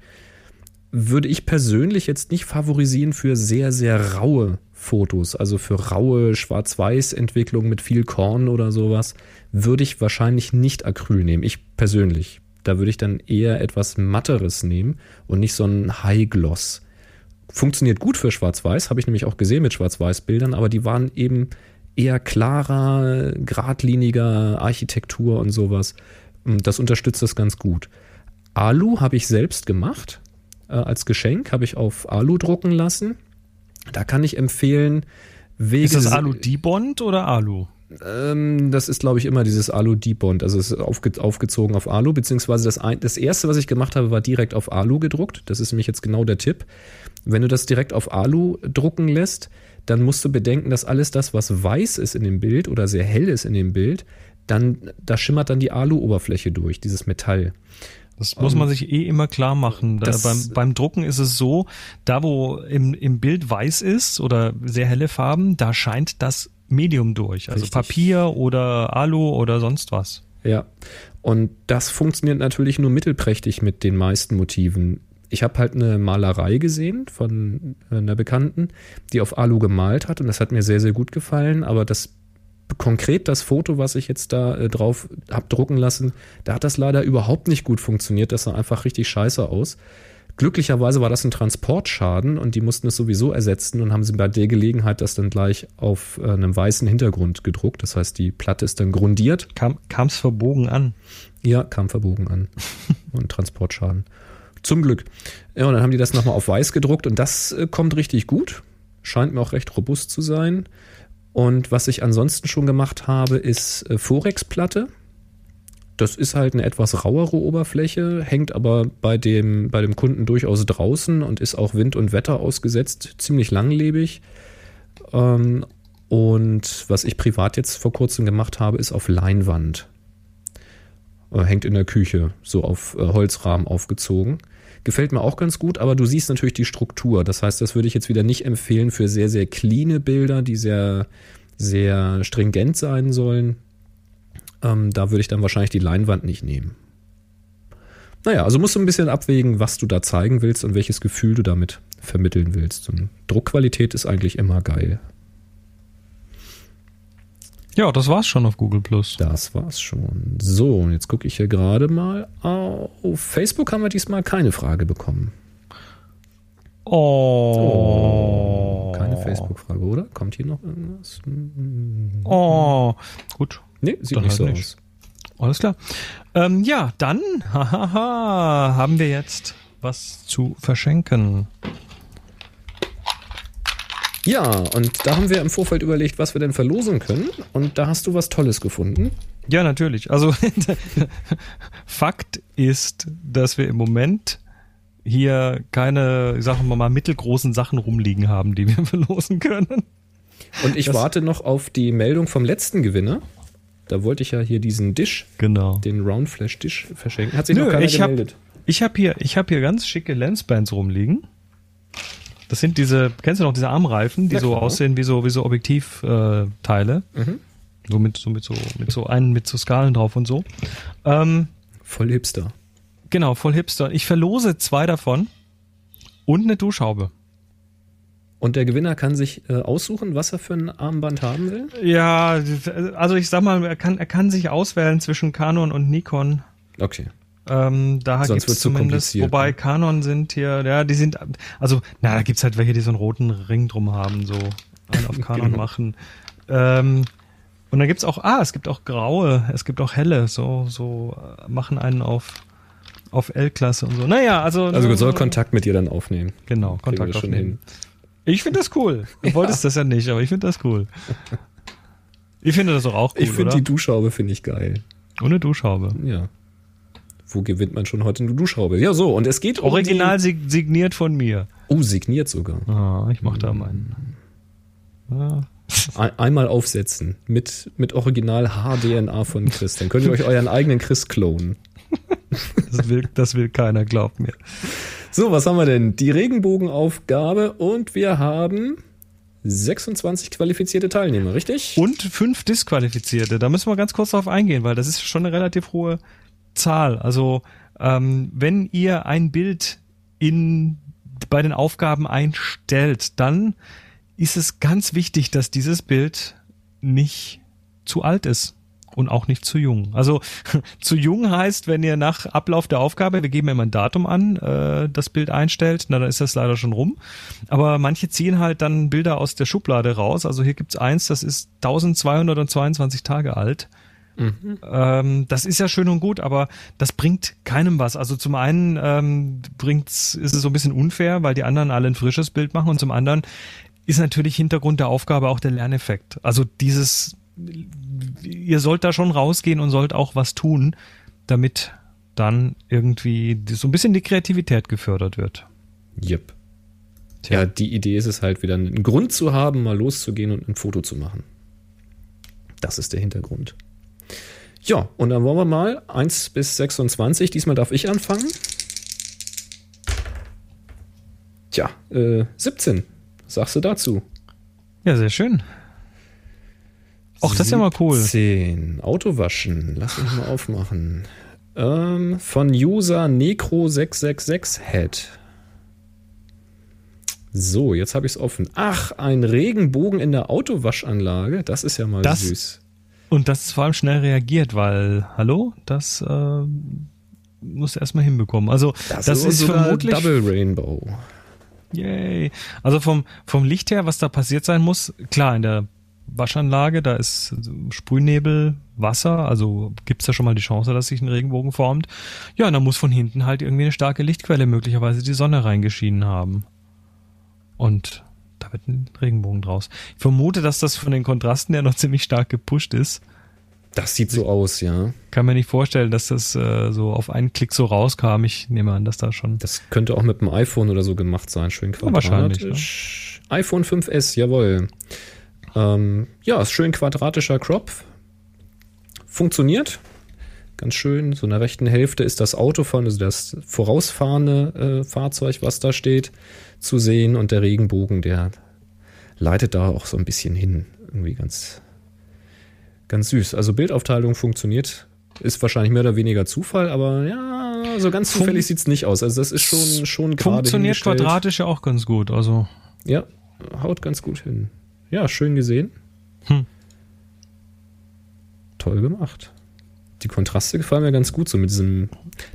Würde ich persönlich jetzt nicht favorisieren für sehr, sehr raue Fotos, also für raue Schwarz-Weiß-Entwicklung mit viel Korn oder sowas, würde ich wahrscheinlich nicht Acryl nehmen. Ich persönlich. Da würde ich dann eher etwas matteres nehmen und nicht so ein High Gloss. Funktioniert gut für Schwarz-Weiß, habe ich nämlich auch gesehen mit Schwarz-Weiß-Bildern, aber die waren eben eher klarer, geradliniger Architektur und sowas. Das unterstützt das ganz gut. Alu habe ich selbst gemacht. Äh, als Geschenk habe ich auf Alu drucken lassen. Da kann ich empfehlen, Wege. Ist das Alu-Dibond oder Alu? Ähm, das ist, glaube ich, immer dieses Alu-Debond. Also es ist aufge aufgezogen auf Alu, beziehungsweise das, ein das erste, was ich gemacht habe, war direkt auf Alu gedruckt. Das ist nämlich jetzt genau der Tipp. Wenn du das direkt auf Alu drucken lässt, dann musst du bedenken, dass alles das, was weiß ist in dem Bild oder sehr hell ist in dem Bild, dann, da schimmert dann die Alu-Oberfläche durch, dieses Metall. Das muss man sich eh immer klar machen. Beim, beim Drucken ist es so, da wo im, im Bild weiß ist oder sehr helle Farben, da scheint das Medium durch. Also Richtig. Papier oder Alu oder sonst was. Ja, und das funktioniert natürlich nur mittelprächtig mit den meisten Motiven. Ich habe halt eine Malerei gesehen von einer Bekannten, die auf Alu gemalt hat und das hat mir sehr, sehr gut gefallen, aber das konkret das Foto, was ich jetzt da äh, drauf hab drucken lassen, da hat das leider überhaupt nicht gut funktioniert. Das sah einfach richtig scheiße aus. Glücklicherweise war das ein Transportschaden und die mussten es sowieso ersetzen und haben sie bei der Gelegenheit das dann gleich auf äh, einem weißen Hintergrund gedruckt. Das heißt, die Platte ist dann grundiert Kam es verbogen an. ja, kam verbogen an. und Transportschaden. Zum Glück. Ja, und dann haben die das nochmal auf weiß gedruckt und das äh, kommt richtig gut. Scheint mir auch recht robust zu sein. Und was ich ansonsten schon gemacht habe, ist äh, Forex-Platte. Das ist halt eine etwas rauere Oberfläche, hängt aber bei dem, bei dem Kunden durchaus draußen und ist auch Wind und Wetter ausgesetzt, ziemlich langlebig. Ähm, und was ich privat jetzt vor kurzem gemacht habe, ist auf Leinwand äh, hängt in der Küche, so auf äh, Holzrahmen aufgezogen. Gefällt mir auch ganz gut, aber du siehst natürlich die Struktur. Das heißt, das würde ich jetzt wieder nicht empfehlen für sehr, sehr cleane Bilder, die sehr, sehr stringent sein sollen. Ähm, da würde ich dann wahrscheinlich die Leinwand nicht nehmen. Naja, also musst du ein bisschen abwägen, was du da zeigen willst und welches Gefühl du damit vermitteln willst. Und Druckqualität ist eigentlich immer geil. Ja, das war's schon auf Google Plus. Das war's schon. So, und jetzt gucke ich hier gerade mal. Auf Facebook haben wir diesmal keine Frage bekommen. Oh. Keine Facebook-Frage, oder? Kommt hier noch irgendwas? Hm. Oh. Gut. Nee, sieht Dann nicht halt so nicht. aus. Alles klar. Ähm, ja, dann hahaha, haben wir jetzt was zu verschenken. Ja, und da haben wir im Vorfeld überlegt, was wir denn verlosen können. Und da hast du was Tolles gefunden. Ja, natürlich. Also Fakt ist, dass wir im Moment hier keine, sagen wir mal, mittelgroßen Sachen rumliegen haben, die wir verlosen können. Und ich Das- warte noch auf die Meldung vom letzten Gewinner. Da wollte ich ja hier diesen Dish, Genau. den Roundflash Dish verschenken. Hat sich Nö, noch keiner ich hab- gemeldet. Ich habe hier, ich habe hier ganz schicke Lensbands rumliegen. Das sind diese, kennst du noch diese Armreifen, die Ja, so klar. aussehen wie so wie so Objektivteile, äh. Mhm. so mit so mit so mit so einen mit so Skalen drauf und so. Ähm, Voll Hipster. genau, voll Hipster. Ich verlose zwei davon und eine Duschhaube. Und der Gewinner kann sich äh, aussuchen, was er für ein Armband haben will. Ja, also ich sag mal, er kann er kann sich auswählen zwischen Canon und Nikon. Okay. Ähm, da wird's zu zumindest, wobei ne? Canon sind hier, ja, die sind, also, na, da gibt's halt welche, die so einen roten Ring drum haben, so einen auf Canon Genau. machen. Ähm, und dann gibt's auch, ah, es gibt auch graue, es gibt auch helle, so, so äh, machen einen auf, auf L-Klasse und so. Naja, also. Also soll Kontakt mit dir dann aufnehmen. Genau, Kriegen Kontakt schon aufnehmen. Ich finde das cool. Du wolltest das ja nicht, aber ich finde das cool. Ich finde das doch auch cool, ich finde die Duschhaube finde ich geil. Ohne Duschhaube. Ja. Wo gewinnt man schon heute eine Duschhaube? Ja, so, und es geht um Original sig- signiert von mir. Die, oh, signiert sogar. Ah, ich mach da meinen. Ah. Ein, einmal aufsetzen mit, mit Original HDNA von Chris. Dann könnt ihr euch euren eigenen Chris klonen. Das will, das will keiner, glaubt mir. So, was haben wir denn? Die Regenbogenaufgabe und wir haben 26 qualifizierte Teilnehmer, richtig? Und fünf Disqualifizierte. Da müssen wir ganz kurz drauf eingehen, weil das ist schon eine relativ hohe Zahl. Also, ähm, wenn ihr ein Bild in, bei den Aufgaben einstellt, dann ist es ganz wichtig, dass dieses Bild nicht zu alt ist. Und auch nicht zu jung. Also zu jung heißt, wenn ihr nach Ablauf der Aufgabe, wir geben immer ein Datum an, äh, das Bild einstellt, na dann ist das leider schon rum. Aber manche ziehen halt dann Bilder aus der Schublade raus. Also hier gibt's eins, das ist 1222 Tage alt. Ähm, das ist ja schön und gut, aber das bringt keinem was. Also zum einen ähm, bringt's, ist es so ein bisschen unfair, weil die anderen alle ein frisches Bild machen und zum anderen ist natürlich Hintergrund der Aufgabe auch der Lerneffekt. Also dieses, ihr sollt da schon rausgehen und sollt auch was tun, damit dann irgendwie so ein bisschen die Kreativität gefördert wird. Yep. Ja, die Idee ist es halt wieder einen Grund zu haben, mal loszugehen und ein Foto zu machen. Das ist der Hintergrund. Ja, und dann wollen wir mal 1 bis 26. Diesmal darf ich anfangen. Tja, äh, 17. Was sagst du dazu? Ja, sehr schön. Auch das ist ja mal cool. 10. Autowaschen. Lass mich mal aufmachen. Ähm, von User Necro666head. So, jetzt habe ich es offen. Ach, ein Regenbogen in der Autowaschanlage. Das ist ja mal Das- süß. Und das ist vor allem schnell reagiert, weil, hallo, das äh, muss erstmal hinbekommen. Also das, ist sogar vermutlich. Double Rainbow. Yay. Also vom, vom Licht her, was da passiert sein muss, klar, in der Waschanlage, da ist Sprühnebel, Wasser, also gibt's da schon mal die Chance, dass sich ein Regenbogen formt. Ja, und dann muss von hinten halt irgendwie eine starke Lichtquelle, möglicherweise die Sonne reingeschienen haben. Und da wird ein Regenbogen draus. Ich vermute, dass das von den Kontrasten her noch ziemlich stark gepusht ist. Das sieht so aus, ja. Kann mir nicht vorstellen, dass das äh, so auf einen Klick so rauskam. Ich nehme an, dass da schon. Das könnte auch mit dem iPhone oder so gemacht sein. Schön wahrscheinlich, quadratisch. iPhone 5S, jawohl. Ähm, ja, ist schön quadratischer Crop. Funktioniert. Ganz schön. So in der rechten Hälfte ist das Auto von, also das vorausfahrende äh, Fahrzeug, was da steht, zu sehen. Und der Regenbogen, der leitet da auch so ein bisschen hin. Irgendwie ganz, ganz süß. Also Bildaufteilung funktioniert. Ist wahrscheinlich mehr oder weniger Zufall, aber ja, so ganz Fun- zufällig sieht's nicht aus. Also das ist schon, schon gerade Funktioniert quadratisch ja auch ganz gut. Also Ja, haut ganz gut hin. Ja, schön gesehen. Hm. Toll gemacht. Die Kontraste gefallen mir ganz gut, so mit diesem,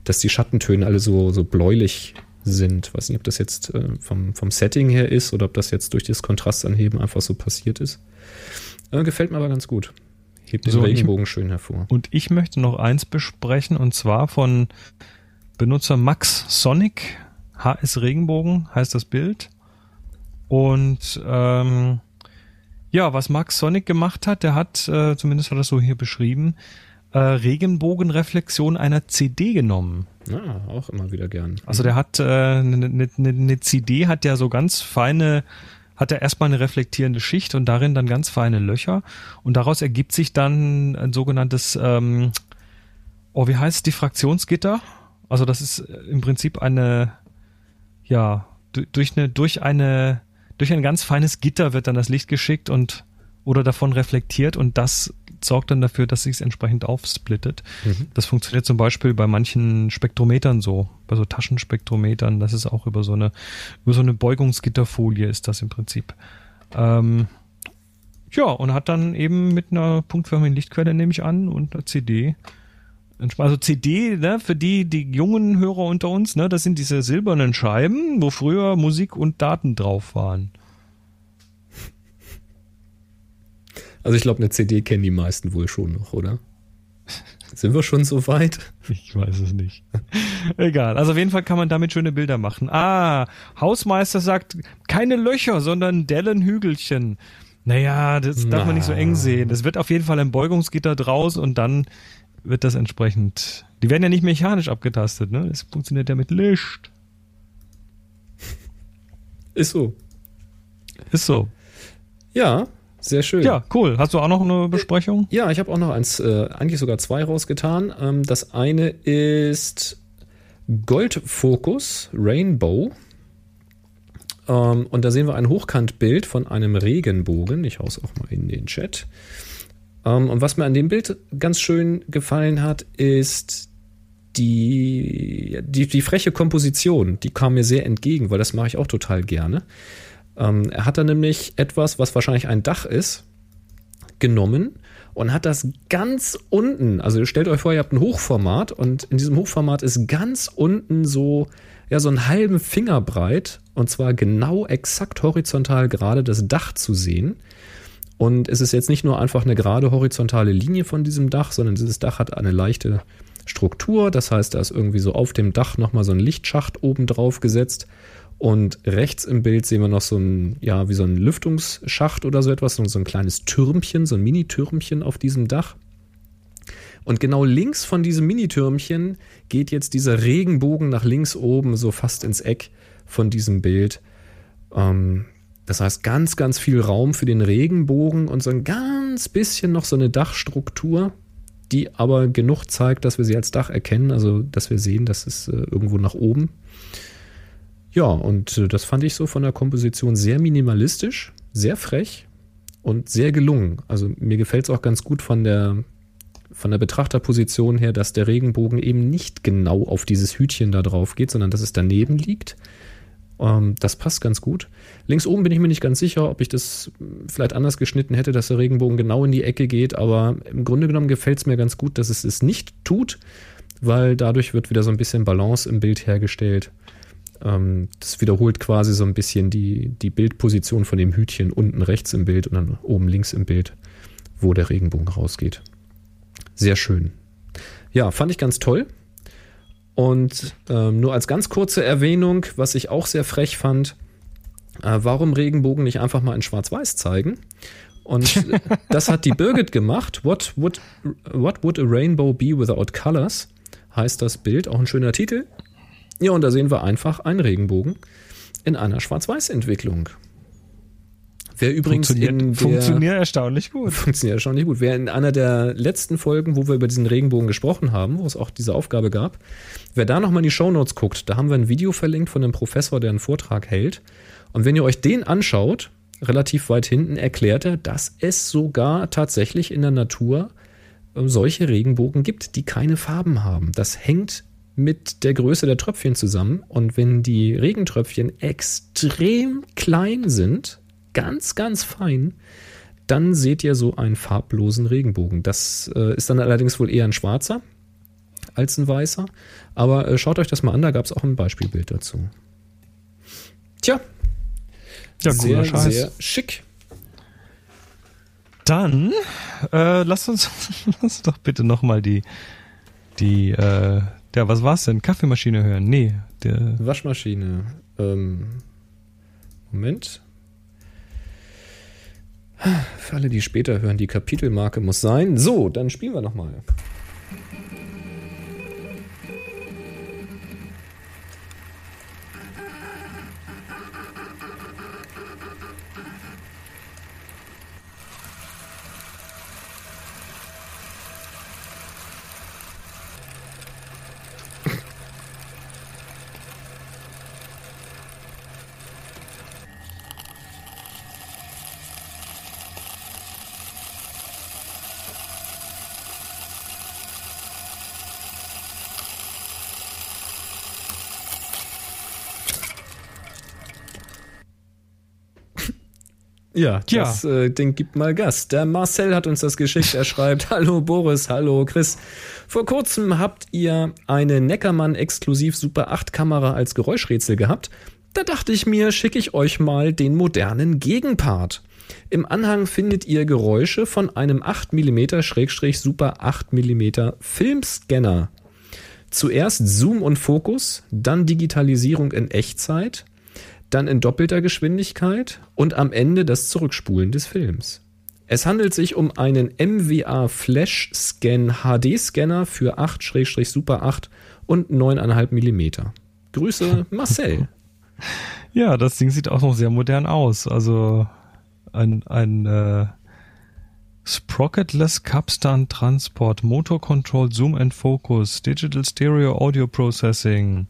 dass die Schattentöne alle so, so bläulich sind. Weiß nicht, ob das jetzt äh, vom, vom Setting her ist oder ob das jetzt durch das Kontrastanheben einfach so passiert ist. Äh, gefällt mir aber ganz gut. Hebt den So, ich- Regenbogen schön hervor. Und ich möchte noch eins besprechen und zwar von Benutzer Max Sonic. HS Regenbogen heißt das Bild. Und ähm, ja, was Max Sonic gemacht hat, der hat, äh, zumindest hat er das so hier beschrieben, äh, Regenbogenreflexion einer CD genommen. Ja, auch immer wieder gern. Also der hat eine äh, ne, ne, ne CD hat ja so ganz feine, hat er erstmal eine reflektierende Schicht und darin dann ganz feine Löcher und daraus ergibt sich dann ein sogenanntes, ähm, oh wie heißt es, Diffraktionsgitter? Also das ist äh, im Prinzip eine, ja du- durch eine durch eine durch ein ganz feines Gitter wird dann das Licht geschickt und oder davon reflektiert und das sorgt dann dafür, dass sich es entsprechend aufsplittet. Mhm. Das funktioniert zum Beispiel bei manchen Spektrometern so, bei so Taschenspektrometern. Das ist auch über so eine über so eine Beugungsgitterfolie ist das im Prinzip. Ähm, ja, und hat dann eben mit einer punktförmigen Lichtquelle, nehme ich an, und einer CD. Also CD, ne, für die, die jungen Hörer unter uns, ne, das sind diese silbernen Scheiben, wo früher Musik und Daten drauf waren. Also ich glaube, eine CD kennen die meisten wohl schon noch, oder? Sind wir schon so weit? Ich weiß es nicht. Egal. Also auf jeden Fall kann man damit schöne Bilder machen. Ah, Hausmeister sagt, keine Löcher, sondern Dellenhügelchen. Naja, das darf man nicht so eng sehen. Das wird auf jeden Fall ein Beugungsgitter draus und dann wird das entsprechend. Die werden ja nicht mechanisch abgetastet, ne? Das funktioniert ja mit Licht. Ist so. Ist so. Ja, sehr schön. Ja, cool. Hast du auch noch eine Besprechung? Ja, ich habe auch noch eins, äh, eigentlich sogar zwei rausgetan. Ähm, das eine ist Goldfokus Rainbow. Ähm, und da sehen wir ein Hochkantbild von einem Regenbogen. Ich hau's auch mal in den Chat. Ähm, und was mir an dem Bild ganz schön gefallen hat, ist die, die, die freche Komposition. Die kam mir sehr entgegen, weil das mache ich auch total gerne. Ähm, er hat da nämlich etwas, was wahrscheinlich ein Dach ist, genommen und hat das ganz unten, also stellt euch vor, ihr habt ein Hochformat und in diesem Hochformat ist ganz unten so, ja, so einen halben Finger breit und zwar genau exakt horizontal gerade das Dach zu sehen. Und es ist jetzt nicht nur einfach eine gerade horizontale Linie von diesem Dach, sondern dieses Dach hat eine leichte Struktur. Das heißt, da ist irgendwie so auf dem Dach nochmal so ein Lichtschacht oben drauf gesetzt. Und rechts im Bild sehen wir noch so ein, ja, wie so ein Lüftungsschacht oder so etwas, so ein kleines Türmchen, so ein Mini-Türmchen auf diesem Dach. Und genau links von diesem Mini-Türmchen geht jetzt dieser Regenbogen nach links oben, so fast ins Eck von diesem Bild. Ähm, das heißt, ganz, ganz viel Raum für den Regenbogen und so ein ganz bisschen noch so eine Dachstruktur, die aber genug zeigt, dass wir sie als Dach erkennen, also dass wir sehen, dass es äh, irgendwo nach oben. Ja, und äh, das fand ich so von der Komposition sehr minimalistisch, sehr frech und sehr gelungen. Also mir gefällt es auch ganz gut von der, von der Betrachterposition her, dass der Regenbogen eben nicht genau auf dieses Hütchen da drauf geht, sondern dass es daneben liegt. Ähm, das passt ganz gut. Links oben bin ich mir nicht ganz sicher, ob ich das vielleicht anders geschnitten hätte, dass der Regenbogen genau in die Ecke geht, aber im Grunde genommen gefällt es mir ganz gut, dass es es nicht tut, weil dadurch wird wieder so ein bisschen Balance im Bild hergestellt. Ähm, das wiederholt quasi so ein bisschen die, die Bildposition von dem Hütchen unten rechts im Bild und dann oben links im Bild, wo der Regenbogen rausgeht. Sehr schön. Ja, fand ich ganz toll. Und ähm, nur als ganz kurze Erwähnung, was ich auch sehr frech fand, äh, warum Regenbogen nicht einfach mal in Schwarz-Weiß zeigen? Und das hat die Birgit gemacht. What would, what would a rainbow be without colors? Heißt das Bild, auch ein schöner Titel. Ja, und da sehen wir einfach einen Regenbogen in einer Schwarz-Weiß-Entwicklung. Wer übrigens funktioniert, in der, funktioniert erstaunlich gut. Funktioniert nicht gut. Wer in einer der letzten Folgen, wo wir über diesen Regenbogen gesprochen haben, wo es auch diese Aufgabe gab, wer da nochmal in die Shownotes guckt, da haben wir ein Video verlinkt von einem Professor, der einen Vortrag hält. Und wenn ihr euch den anschaut, relativ weit hinten, erklärt er, dass es sogar tatsächlich in der Natur äh, solche Regenbogen gibt, die keine Farben haben. Das hängt mit der Größe der Tröpfchen zusammen. Und wenn die Regentröpfchen extrem klein sind, ganz, ganz fein, dann seht ihr so einen farblosen Regenbogen. Das äh, ist dann allerdings wohl eher ein schwarzer. als ein weißer. Aber äh, schaut euch das mal an, da gab es auch ein Beispielbild dazu. Tja, Ja, sehr, Scheiß. sehr schick. Dann äh, lass uns lass doch bitte nochmal die, die, äh, ja, was war's denn? Kaffeemaschine hören? Nee, der, Waschmaschine. Ähm, Moment. Für alle, die später hören, die Kapitelmarke muss sein. So, dann spielen wir nochmal. Ja, Tja. das äh, Ding gibt mal Gas. Der Marcel hat uns das geschickt. Er schreibt: Hallo Boris, hallo Chris. Vor kurzem habt ihr eine Neckermann exklusiv Super 8 Kamera als Geräuschrätsel gehabt. Da dachte ich mir, schicke ich euch mal den modernen Gegenpart. Im Anhang findet ihr Geräusche von einem 8 mm Super 8 mm Filmscanner. Zuerst Zoom und Fokus, dann Digitalisierung in Echtzeit, dann in doppelter Geschwindigkeit und am Ende das Zurückspulen des Films. Es handelt sich um einen MWA Flash Scan HD Scanner für 8-Super 8 und 9,5 mm. Grüße Marcel. ja, das Ding sieht auch noch sehr modern aus. Also ein, ein äh, Sprocketless Capstan Transport, Motor Control, Zoom and Focus, Digital Stereo Audio Processing.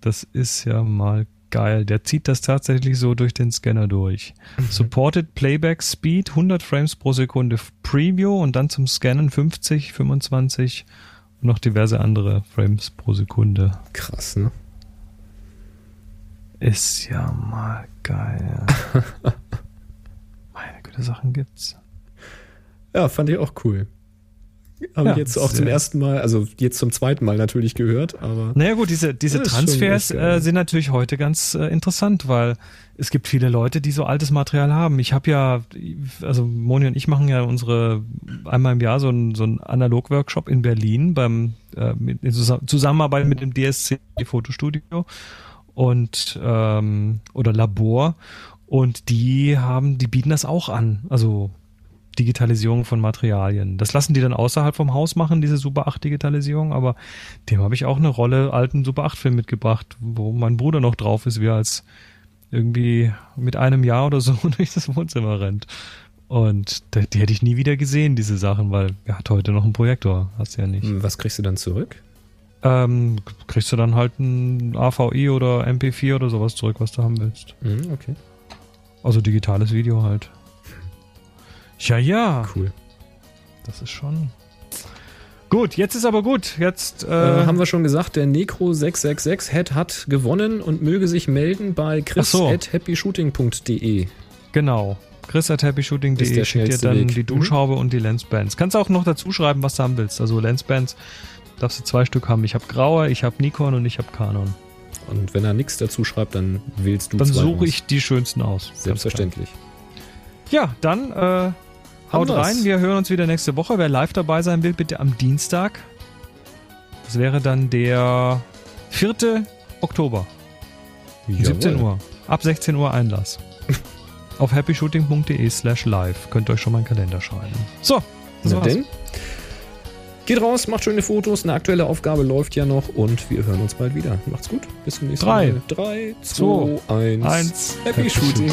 Das ist ja mal geil. Der zieht das tatsächlich so durch den Scanner durch. Supported Playback Speed 100 Frames pro Sekunde Preview und dann zum Scannen 50, 25 und noch diverse andere Frames pro Sekunde. Krass, ne? Ist ja mal geil. Meine Güte, Sachen gibt's. Ja, fand ich auch cool. Habe Ja, ich jetzt auch zum ersten Mal, also jetzt zum zweiten Mal natürlich gehört, aber Naja gut, diese, diese Transfers äh, sind natürlich heute ganz äh, interessant, weil es gibt viele Leute, die so altes Material haben. Ich habe ja, also Moni und ich machen ja unsere einmal im Jahr so einen so Analog-Workshop in Berlin beim äh, mit, in Zusa- Zusammenarbeit mit dem DSC Fotostudio und ähm, oder Labor und die haben, die bieten das auch an. Also Digitalisierung von Materialien. Das lassen die dann außerhalb vom Haus machen, diese Super 8 Digitalisierung, aber dem habe ich auch eine Rolle alten Super 8 Film mitgebracht, wo mein Bruder noch drauf ist, wie er als irgendwie mit einem Jahr oder so durch das Wohnzimmer rennt. Und die, hätte ich nie wieder gesehen, diese Sachen, weil er hat heute noch einen Projektor, hast du ja nicht. was kriegst du dann zurück? Ähm, kriegst du dann halt ein AVI oder MP4 oder sowas zurück, was du haben willst. Hm, okay, Also digitales Video halt. Ja, ja. cool. Das ist schon. Gut, jetzt ist aber gut. Jetzt äh, Äh, haben wir schon gesagt, der Necro 666 Head hat gewonnen und möge sich melden bei Ach so. chris@happyshooting.de. genau. Chris at happyshooting.de schickt dir dann Weg. die Duschhaube und die Lensbands. Kannst auch noch dazu schreiben, was du haben willst. Also Lensbands darfst du zwei Stück haben. Ich habe graue, ich habe Nikon und ich habe Canon. Und wenn er nichts dazu schreibt, dann wählst du Dann suche ich die schönsten aus. Selbstverständlich. Ja, dann äh, haut rein. Wir hören uns wieder nächste Woche. Wer live dabei sein will, bitte am Dienstag. Das wäre dann der 4. Oktober. Um 17 Jawohl. Uhr. Ab 16 Uhr Einlass. Auf happyshooting.de slash live. Könnt ihr euch schon mal einen Kalender schreiben. So, das war's. denn? Geht raus, macht schöne Fotos. Eine aktuelle Aufgabe läuft ja noch und wir hören uns bald wieder. Macht's gut. Bis zum nächsten Drei, Mal. 3, 2, 1. Eins. Happy Shooting.